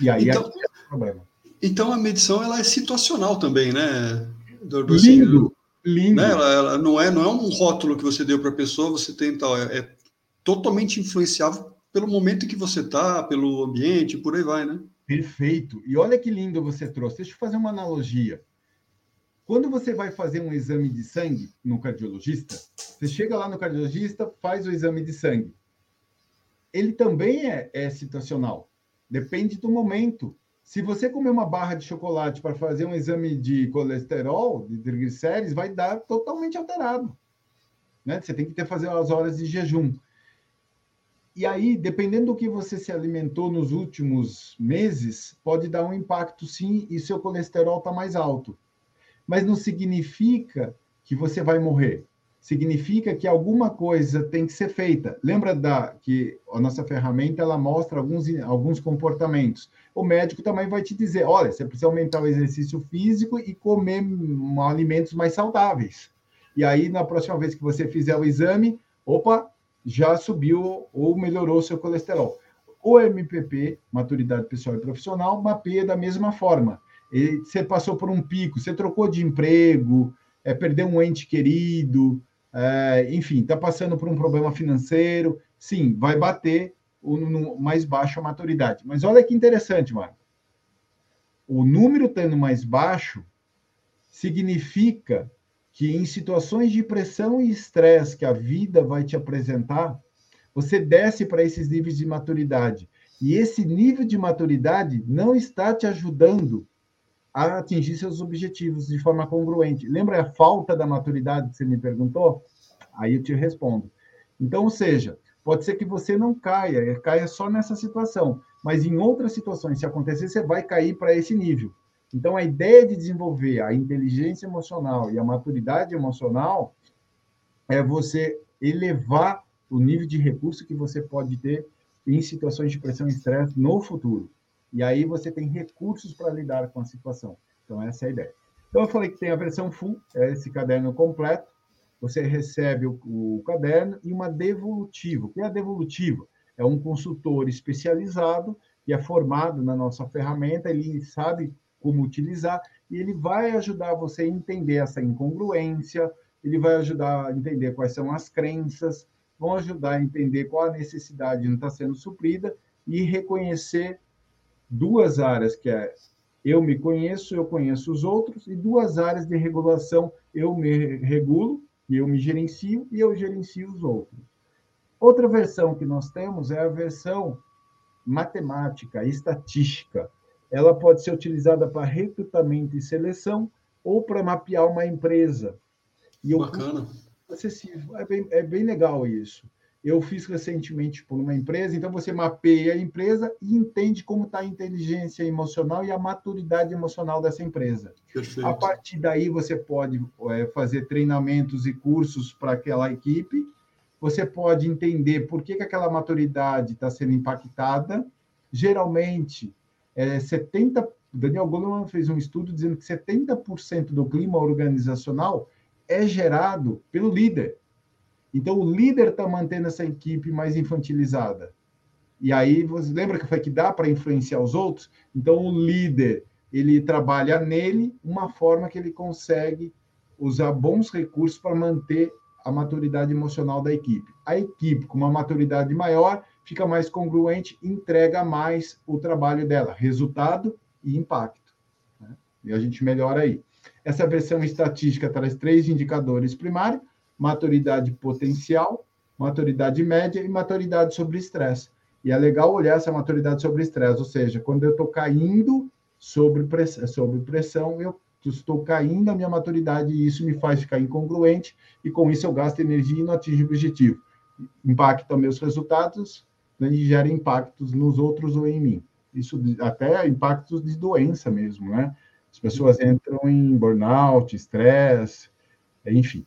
E aí então, é o problema. Então a medição ela é situacional também, né? Do, do lindo, lindo. Né? Ela, ela, não é não é um rótulo que você deu para a pessoa, você tenta é, é totalmente influenciável pelo momento que você está, pelo ambiente, por aí vai, né? Perfeito. E olha que lindo você trouxe. Deixa eu fazer uma analogia. Quando você vai fazer um exame de sangue no cardiologista, você chega lá no cardiologista, faz o exame de sangue. Ele também é, é situacional. Depende do momento. Se você comer uma barra de chocolate para fazer um exame de colesterol, de triglicérides, vai dar totalmente alterado. Né? Você tem que ter fazer as horas de jejum. E aí, dependendo do que você se alimentou nos últimos meses, pode dar um impacto sim, e seu colesterol está mais alto mas não significa que você vai morrer. Significa que alguma coisa tem que ser feita. Lembra da que a nossa ferramenta ela mostra alguns, alguns comportamentos. O médico também vai te dizer: olha, você precisa aumentar o exercício físico e comer alimentos mais saudáveis. E aí, na próxima vez que você fizer o exame, opa, já subiu ou melhorou seu colesterol. O MPP, maturidade pessoal e profissional, mapeia da mesma forma e você passou por um pico, você trocou de emprego, é, perdeu um ente querido, é, enfim, está passando por um problema financeiro, sim, vai bater o, no mais baixo a maturidade. Mas olha que interessante, Marco. O número estando mais baixo significa que em situações de pressão e estresse que a vida vai te apresentar, você desce para esses níveis de maturidade. E esse nível de maturidade não está te ajudando a atingir seus objetivos de forma congruente. Lembra a falta da maturidade que você me perguntou? Aí eu te respondo. Então, ou seja, pode ser que você não caia, caia só nessa situação, mas em outras situações, se acontecer, você vai cair para esse nível. Então, a ideia de desenvolver a inteligência emocional e a maturidade emocional é você elevar o nível de recurso que você pode ter em situações de pressão e estresse no futuro. E aí você tem recursos para lidar com a situação. Então, essa é a ideia. Então, eu falei que tem a versão full, é esse caderno completo. Você recebe o, o caderno e uma devolutiva. O que é a devolutiva? É um consultor especializado que é formado na nossa ferramenta, ele sabe como utilizar e ele vai ajudar você a entender essa incongruência, ele vai ajudar a entender quais são as crenças, vão ajudar a entender qual a necessidade não está sendo suprida e reconhecer duas áreas que é eu me conheço, eu conheço os outros, e duas áreas de regulação, eu me regulo, eu me gerencio e eu gerencio os outros. Outra versão que nós temos é a versão matemática, estatística. Ela pode ser utilizada para recrutamento e seleção ou para mapear uma empresa. E Bacana. Acessível. É bem, é bem legal isso eu fiz recentemente por uma empresa, então você mapeia a empresa e entende como está a inteligência emocional e a maturidade emocional dessa empresa. Perfeito. A partir daí, você pode é, fazer treinamentos e cursos para aquela equipe, você pode entender por que, que aquela maturidade está sendo impactada, geralmente, é, 70%, Daniel Goleman fez um estudo dizendo que 70% do clima organizacional é gerado pelo líder. Então, o líder está mantendo essa equipe mais infantilizada. E aí, você lembra que foi que dá para influenciar os outros? Então, o líder, ele trabalha nele uma forma que ele consegue usar bons recursos para manter a maturidade emocional da equipe. A equipe com uma maturidade maior fica mais congruente, entrega mais o trabalho dela, resultado e impacto. Né? E a gente melhora aí. Essa versão estatística traz três indicadores primários: maturidade potencial, maturidade média e maturidade sobre estresse. E é legal olhar essa maturidade sobre estresse, ou seja, quando eu estou caindo sobre pressão, sobre pressão, eu estou caindo a minha maturidade e isso me faz ficar incongruente e com isso eu gasto energia e não atingo o objetivo. Impacta meus resultados né, e gera impactos nos outros ou em mim. Isso até impactos de doença mesmo, né? As pessoas entram em burnout, estresse, enfim.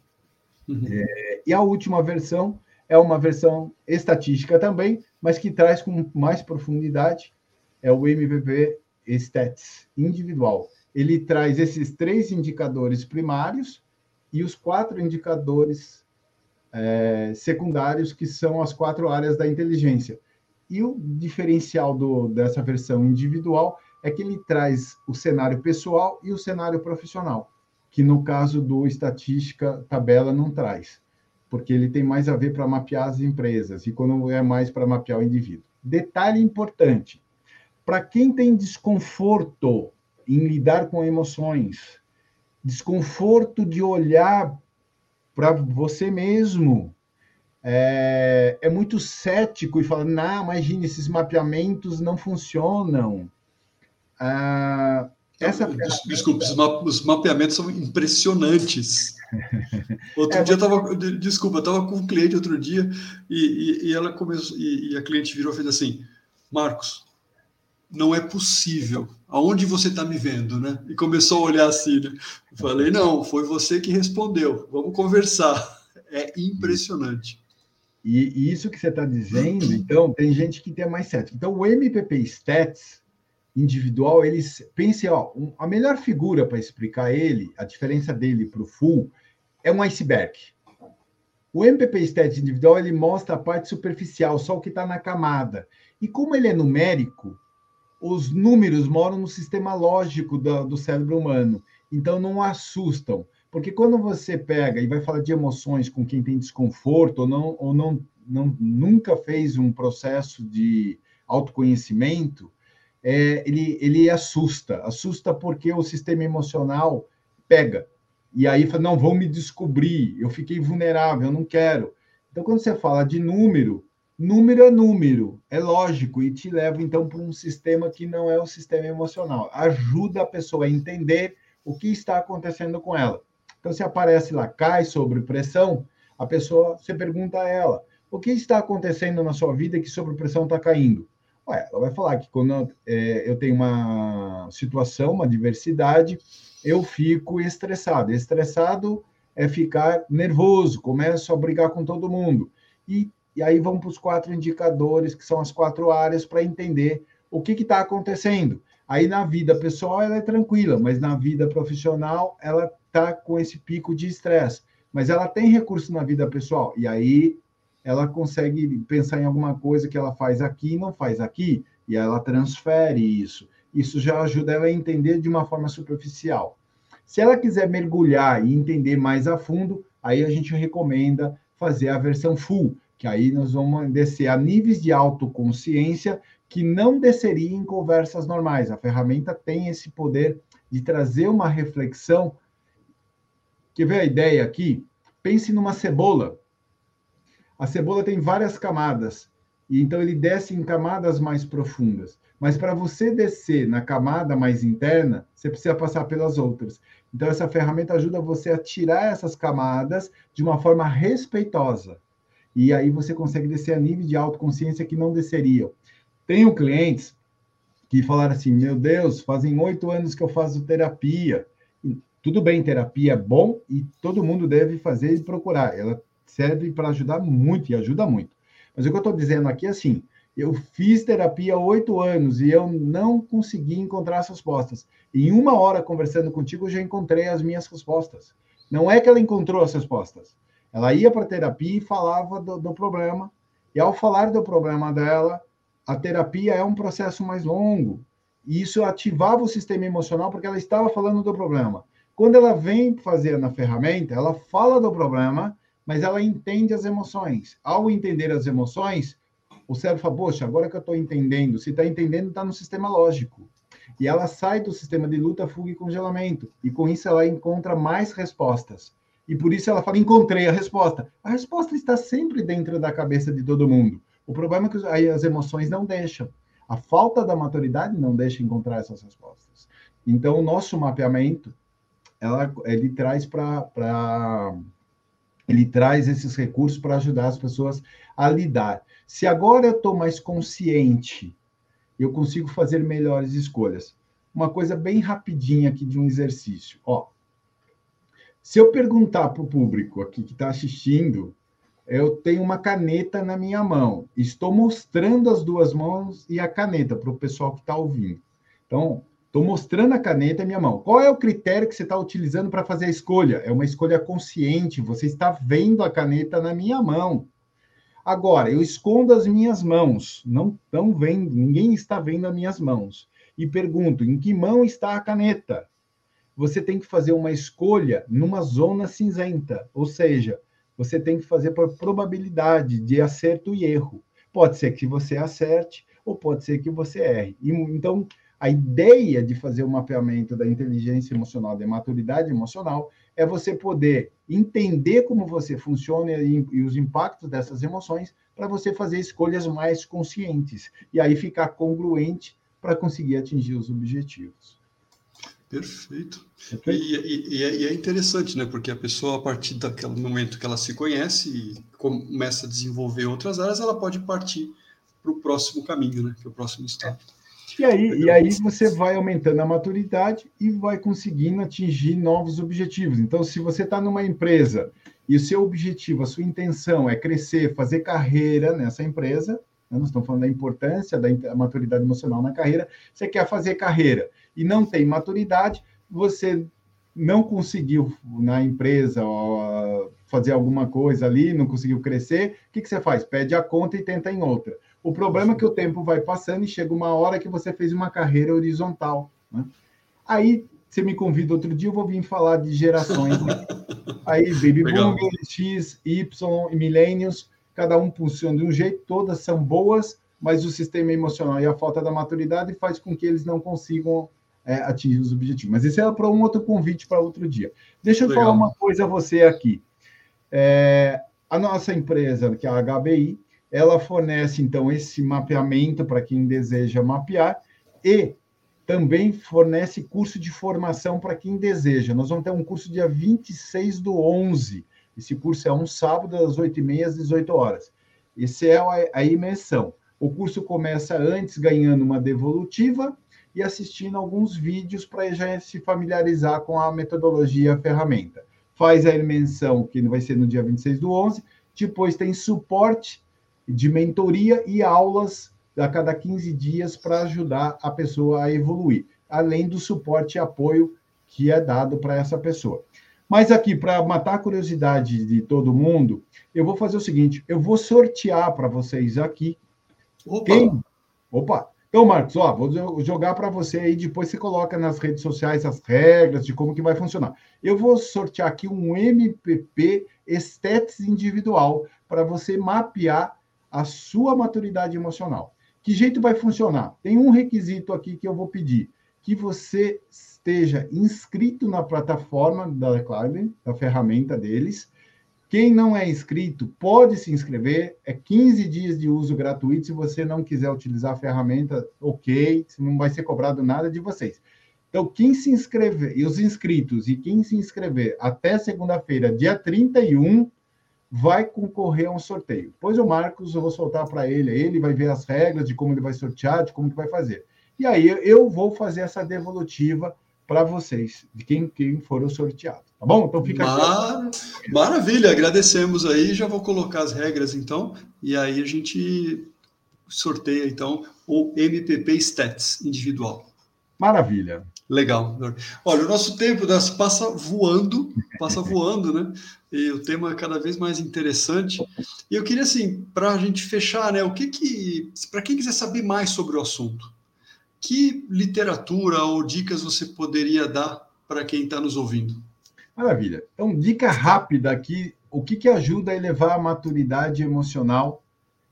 Uhum. É, e a última versão é uma versão estatística também, mas que traz com mais profundidade, é o MVP Stats individual. Ele traz esses três indicadores primários e os quatro indicadores é, secundários, que são as quatro áreas da inteligência. E o diferencial do, dessa versão individual é que ele traz o cenário pessoal e o cenário profissional, que no caso do estatística tabela não traz, porque ele tem mais a ver para mapear as empresas e quando é mais para mapear o indivíduo. Detalhe importante: para quem tem desconforto em lidar com emoções, desconforto de olhar para você mesmo, é, é, muito cético e fala, não, imagine, esses mapeamentos não funcionam. Ah, essa Desculpa, os, ma os, mapeamentos são impressionantes. Outro é, dia eu tava, desculpa, eu estava com um cliente outro dia e, e, e ela começou e, e, a cliente virou e fez assim, Marcos, não é possível. Aonde você está me vendo, né? E começou a olhar assim. Né? Falei, não, foi você que respondeu. Vamos conversar. É impressionante. E, e isso que você está dizendo, então, tem gente que tem mais cético. Então, o MPP Stats individual, eles pense, ó, um, a melhor figura para explicar ele, a diferença dele para o full, é um iceberg. O MPP Stats individual ele mostra a parte superficial, só o que está na camada. E como ele é numérico, os números moram no sistema lógico do, do cérebro humano, então não assustam. Porque quando você pega e vai falar de emoções com quem tem desconforto ou não ou não, não nunca fez um processo de autoconhecimento, é, ele, ele assusta. Assusta porque o sistema emocional pega. E aí fala, não, vão me descobrir, eu fiquei vulnerável, eu não quero. Então, quando você fala de número, número é número, é lógico, e te leva, então, para um sistema que não é o sistema emocional. Ajuda a pessoa a entender o que está acontecendo com ela. Então, se aparece lá, cai sobre pressão, a pessoa, você pergunta a ela, o que está acontecendo na sua vida que sobre pressão está caindo? Ué, ela vai falar que quando é, eu tenho uma situação, uma diversidade, eu fico estressado. Estressado é ficar nervoso, começo a brigar com todo mundo. E, e aí vamos para os quatro indicadores, que são as quatro áreas, para entender o que está acontecendo. Aí na vida pessoal ela é tranquila, mas na vida profissional ela está com esse pico de estresse. Mas ela tem recurso na vida pessoal. E aí ela consegue pensar em alguma coisa que ela faz aqui e não faz aqui. E ela transfere isso. Isso já ajuda ela a entender de uma forma superficial. Se ela quiser mergulhar e entender mais a fundo, aí a gente recomenda fazer a versão full, que aí nós vamos descer a níveis de autoconsciência que não desceria em conversas normais. A ferramenta tem esse poder de trazer uma reflexão. Quer ver a ideia aqui? Pense numa cebola. A cebola tem várias camadas, e então ele desce em camadas mais profundas. Mas para você descer na camada mais interna, você precisa passar pelas outras. Então essa ferramenta ajuda você a tirar essas camadas de uma forma respeitosa. E aí você consegue descer a nível de autoconsciência que não desceriam. Tenho clientes que falaram assim: meu Deus, fazem oito anos que eu faço terapia. Tudo bem, terapia é bom e todo mundo deve fazer e procurar. Ela serve para ajudar muito e ajuda muito. Mas o que eu estou dizendo aqui é assim: Eu fiz terapia oito anos e eu não consegui encontrar as respostas. Em uma hora conversando contigo, eu já encontrei as minhas respostas. Não é que ela encontrou as respostas. Ela ia para a terapia e falava do, do problema. E ao falar do problema dela, a terapia é um processo mais longo. E isso ativava o sistema emocional porque ela estava falando do problema. Quando ela vem fazer na ferramenta, ela fala do problema, mas ela entende as emoções. Ao entender as emoções, o cérebro fala, poxa, agora que eu estou entendendo, se está entendendo, está no sistema lógico. E ela sai do sistema de luta, fuga e congelamento. E com isso ela encontra mais respostas. E por isso ela fala, encontrei a resposta. A resposta está sempre dentro da cabeça de todo mundo. O problema é que as emoções não deixam. A falta da maturidade não deixa encontrar essas respostas. Então, o nosso mapeamento, ela, ele traz para ele traz esses recursos para ajudar as pessoas a lidar. Se agora eu estou mais consciente, eu consigo fazer melhores escolhas. Uma coisa bem rapidinha aqui de um exercício. Ó, se eu perguntar para o público aqui que está assistindo, eu tenho uma caneta na minha mão. Estou mostrando as duas mãos e a caneta para o pessoal que está ouvindo. Então, estou mostrando a caneta e a minha mão. Qual é o critério que você está utilizando para fazer a escolha? É uma escolha consciente. Você está vendo a caneta na minha mão. Agora, eu escondo as minhas mãos, não estão vendo, ninguém está vendo as minhas mãos. E pergunto: em que mão está a caneta? Você tem que fazer uma escolha numa zona cinzenta, ou seja, você tem que fazer por probabilidade de acerto e erro. Pode ser que você acerte ou pode ser que você erre. E, então, a ideia de fazer o mapeamento da inteligência emocional, da maturidade emocional, é você poder entender como você funciona e, e os impactos dessas emoções para você fazer escolhas mais conscientes e aí ficar congruente para conseguir atingir os objetivos. Perfeito. E, e, é, e, é interessante, né? Porque a pessoa, a partir daquele momento que ela se conhece e começa a desenvolver outras áreas, ela pode partir para o próximo caminho, né? É o próximo estado. E aí, e aí você vai aumentando a maturidade e vai conseguindo atingir novos objetivos. Então, se você está numa empresa e o seu objetivo, a sua intenção é crescer, fazer carreira nessa empresa, né? nós estamos falando da importância da maturidade emocional na carreira, você quer fazer carreira e não tem maturidade, você não conseguiu na empresa fazer alguma coisa ali, não conseguiu crescer, o que, que você faz? Pede a conta e tenta em outra. O problema é que o tempo vai passando e chega uma hora que você fez uma carreira horizontal. Né? Aí você me convida outro dia, eu vou vir falar de gerações. Aí, Baby Legal. Boom, X, Y e Millennials, cada um funciona de um jeito, todas são boas, mas o sistema emocional e a falta da maturidade faz com que eles não consigam é, atingir os objetivos. Mas isso é para um outro convite para outro dia. Deixa eu Legal. falar uma coisa a você aqui. É, a nossa empresa, que é a HBI, ela fornece, então, esse mapeamento para quem deseja mapear e também fornece curso de formação para quem deseja. Nós vamos ter um curso dia 26 do 11. Esse curso é um sábado, das 8h30 às 18 horas. Esse é a imersão. O curso começa antes ganhando uma devolutiva e assistindo alguns vídeos para já se familiarizar com a metodologia e a ferramenta. Faz a imersão, que vai ser no dia 26 do 11. Depois tem suporte de mentoria e aulas a cada 15 dias para ajudar a pessoa a evoluir, além do suporte e apoio que é dado para essa pessoa. Mas aqui, para matar a curiosidade de todo mundo, eu vou fazer o seguinte: eu vou sortear para vocês aqui. Opa! Quem... Opa! Então, Marcos, ó, vou jogar para você aí, depois você coloca nas redes sociais as regras de como que vai funcionar. Eu vou sortear aqui um MPP Estétis individual para você mapear a sua maturidade emocional. Que jeito vai funcionar? Tem um requisito aqui que eu vou pedir, que você esteja inscrito na plataforma da Climber, da ferramenta deles. Quem não é inscrito pode se inscrever, é 15 dias de uso gratuito. Se você não quiser utilizar a ferramenta, ok, não vai ser cobrado nada de vocês. Então, quem se inscrever, e os inscritos, e quem se inscrever até segunda-feira, dia 31, vai concorrer a um sorteio. Depois o Marcos, eu vou soltar para ele, ele vai ver as regras de como ele vai sortear, de como que vai fazer. E aí eu vou fazer essa devolutiva para vocês, de quem, quem for o sorteado. Tá bom? Então fica Mar... aqui. Maravilha, agradecemos aí. Já vou colocar as regras então, e aí a gente sorteia então o MPP Stats individual. Maravilha. Legal. Olha, o nosso tempo passa voando, passa voando, né? E o tema é cada vez mais interessante. E eu queria, assim, para a gente fechar, né? O que que, para quem quiser saber mais sobre o assunto, que literatura ou dicas você poderia dar para quem está nos ouvindo? Maravilha. Então, dica rápida aqui: o que, que ajuda a elevar a maturidade emocional,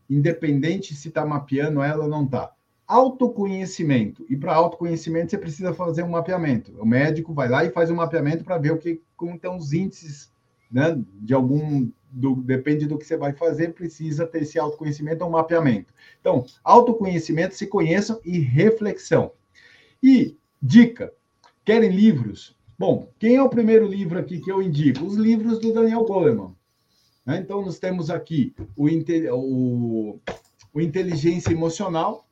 independente se está mapeando ela ou não está? Autoconhecimento. E para autoconhecimento você precisa fazer um mapeamento. O médico vai lá e faz um mapeamento para ver o que como estão os índices, né, de algum do, depende do que você vai fazer, precisa ter esse autoconhecimento ou um mapeamento. Então, autoconhecimento, se conheçam e reflexão. E dica, querem livros? Bom, quem é o primeiro livro aqui que eu indico? Os livros do Daniel Goleman. Né? Então, nós temos aqui o, o, o Inteligência Emocional,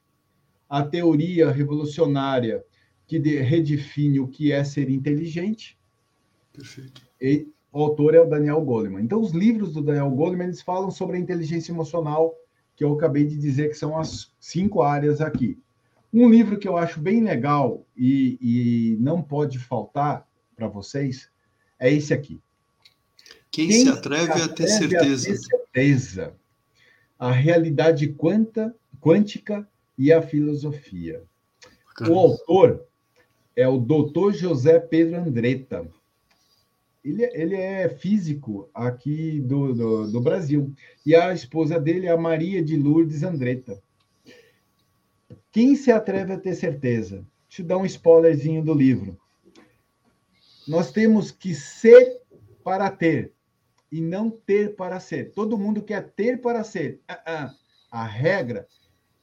a teoria revolucionária que de, redefine o que é ser inteligente. Perfeito. E o autor é o Daniel Goleman. Então, os livros do Daniel Goleman eles falam sobre a inteligência emocional, que eu acabei de dizer que são as cinco áreas aqui. Um livro que eu acho bem legal e, e não pode faltar para vocês é esse aqui. Quem, Quem se atreve, a ter certeza. A ter certeza. A realidade quanta, quântica e a filosofia. O autor é o Dr. José Pedro Andretta. Ele, ele é físico aqui do, do, do, Brasil. E a esposa dele é a Maria de Lourdes Andretta. Quem se atreve a ter certeza? Eu dar um spoilerzinho do livro. Nós temos que ser para ter e não ter para ser. Todo mundo quer ter para ser. Ah, ah. A regra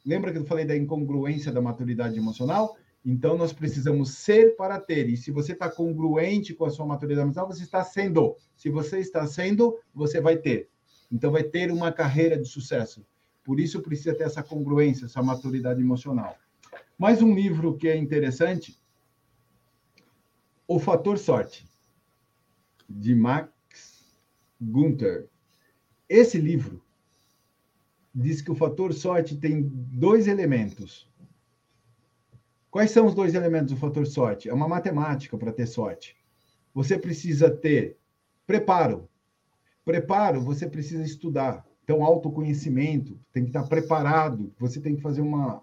Lembra que eu falei da incongruência da maturidade emocional? Então, nós precisamos ser para ter. E se você está congruente com a sua maturidade emocional, você está sendo. Se você está sendo, você vai ter. Então, vai ter uma carreira de sucesso. Por isso, precisa ter essa congruência, essa maturidade emocional. Mais um livro que é interessante: O Fator Sorte, de Max Gunther. Esse livro diz que o fator sorte tem dois elementos. Quais são os dois elementos do fator sorte? É uma matemática para ter sorte. Você precisa ter preparo. Preparo, você precisa estudar. Então, autoconhecimento, tem que estar preparado. Você tem que fazer uma,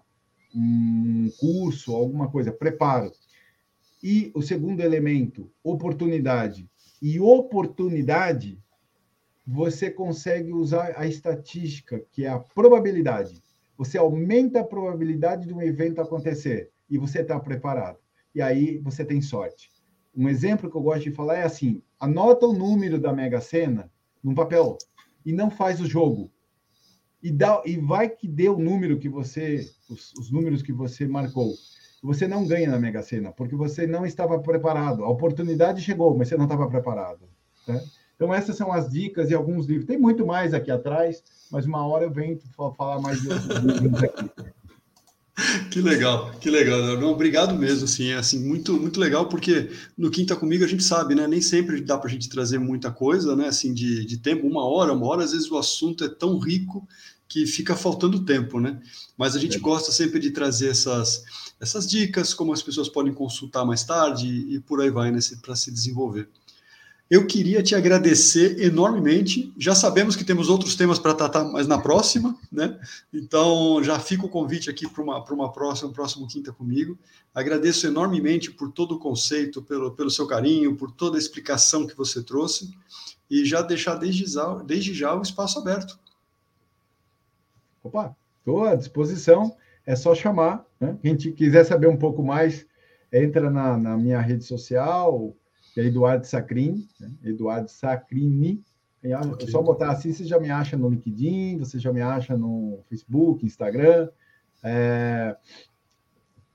um curso, alguma coisa. Preparo. E o segundo elemento, oportunidade. E oportunidade você consegue usar a estatística, que é a probabilidade. Você aumenta a probabilidade de um evento acontecer e você está preparado. E aí você tem sorte. Um exemplo que eu gosto de falar é assim: anota o número da Mega Sena num papel e não faz o jogo. E, dá, e vai que dê o número que você, os, os números que você marcou. Você não ganha na Mega Sena, porque você não estava preparado. A oportunidade chegou, mas você não estava preparado. Né? Então, essas são as dicas e alguns livros. Tem muito mais aqui atrás, mas uma hora eu venho falar mais de outros livros aqui. Que legal, que legal. Não, obrigado mesmo, assim, é assim, muito, muito legal, porque no Quinta Comigo a gente sabe, né? Nem sempre dá para a gente trazer muita coisa, né? Assim, de, de tempo, uma hora, uma hora, às vezes o assunto é tão rico que fica faltando tempo, né? Mas a gente é. gosta sempre de trazer essas, essas dicas, como as pessoas podem consultar mais tarde e por aí vai, né? Para se desenvolver. Eu queria te agradecer enormemente. Já sabemos que temos outros temas para tratar mais na próxima, né? Então já fica o convite aqui para uma, uma próxima, um próximo quinta comigo. Agradeço enormemente por todo o conceito, pelo, pelo seu carinho, por toda a explicação que você trouxe e já deixar desde já, desde já o espaço aberto. Opa, estou à disposição. É só chamar. Né? Quem quiser saber um pouco mais, entra na, na minha rede social que é Eduardo Sacrini, né? Eduardo Sacrini. É só botar assim, você já me acha no LinkedIn, você já me acha no Facebook, Instagram. É,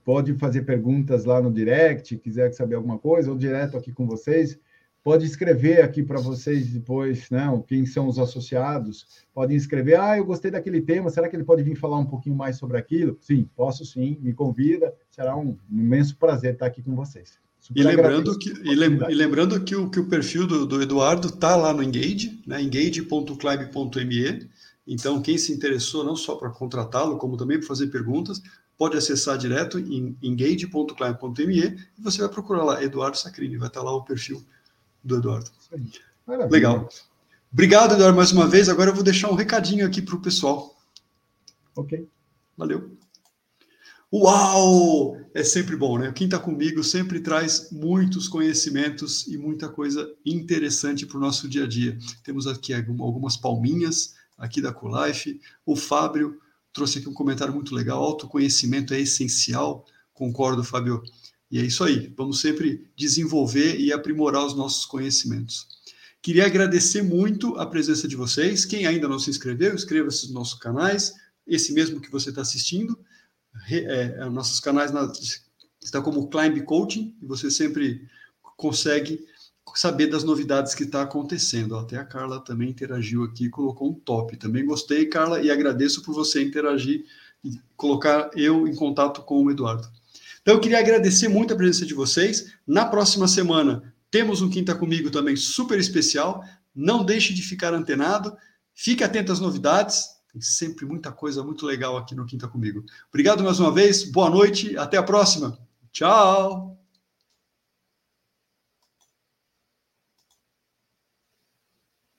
pode fazer perguntas lá no direct, quiser saber alguma coisa, ou direto aqui com vocês. Pode escrever aqui para vocês depois, né? Quem são os associados. Podem escrever, ah, eu gostei daquele tema, será que ele pode vir falar um pouquinho mais sobre aquilo? Sim, posso sim, me convida, será um imenso prazer estar aqui com vocês. E lembrando, que, e, lembrando que o, que o perfil do, do Eduardo está lá no Engage, né, engage.clive.me, Então, quem se interessou não só para contratá-lo, como também para fazer perguntas, pode acessar direto em engage.client.me e você vai procurar lá Eduardo Sacrini, vai estar lá o perfil do Eduardo. Legal. Obrigado, Eduardo, mais uma vez. Agora eu vou deixar um recadinho aqui para o pessoal. Ok. Valeu. Uau! É sempre bom, né? Quem está comigo sempre traz muitos conhecimentos e muita coisa interessante para o nosso dia a dia. Temos aqui algumas palminhas aqui da Colife. O Fábio trouxe aqui um comentário muito legal. Autoconhecimento é essencial. Concordo, Fábio. E é isso aí. Vamos sempre desenvolver e aprimorar os nossos conhecimentos. Queria agradecer muito a presença de vocês. Quem ainda não se inscreveu, inscreva-se nos nossos canais. Esse mesmo que você está assistindo é, é, nossos canais na, está como Climb Coaching e você sempre consegue saber das novidades que está acontecendo. Até a Carla também interagiu aqui, colocou um top. Também gostei, Carla, e agradeço por você interagir e colocar eu em contato com o Eduardo. Então, eu queria agradecer muito a presença de vocês. Na próxima semana, temos um Quinta Comigo também super especial. Não deixe de ficar antenado. Fique atento às novidades. Sempre muita coisa muito legal aqui no Quinta Comigo. Obrigado mais uma vez, boa noite, até a próxima. Tchau!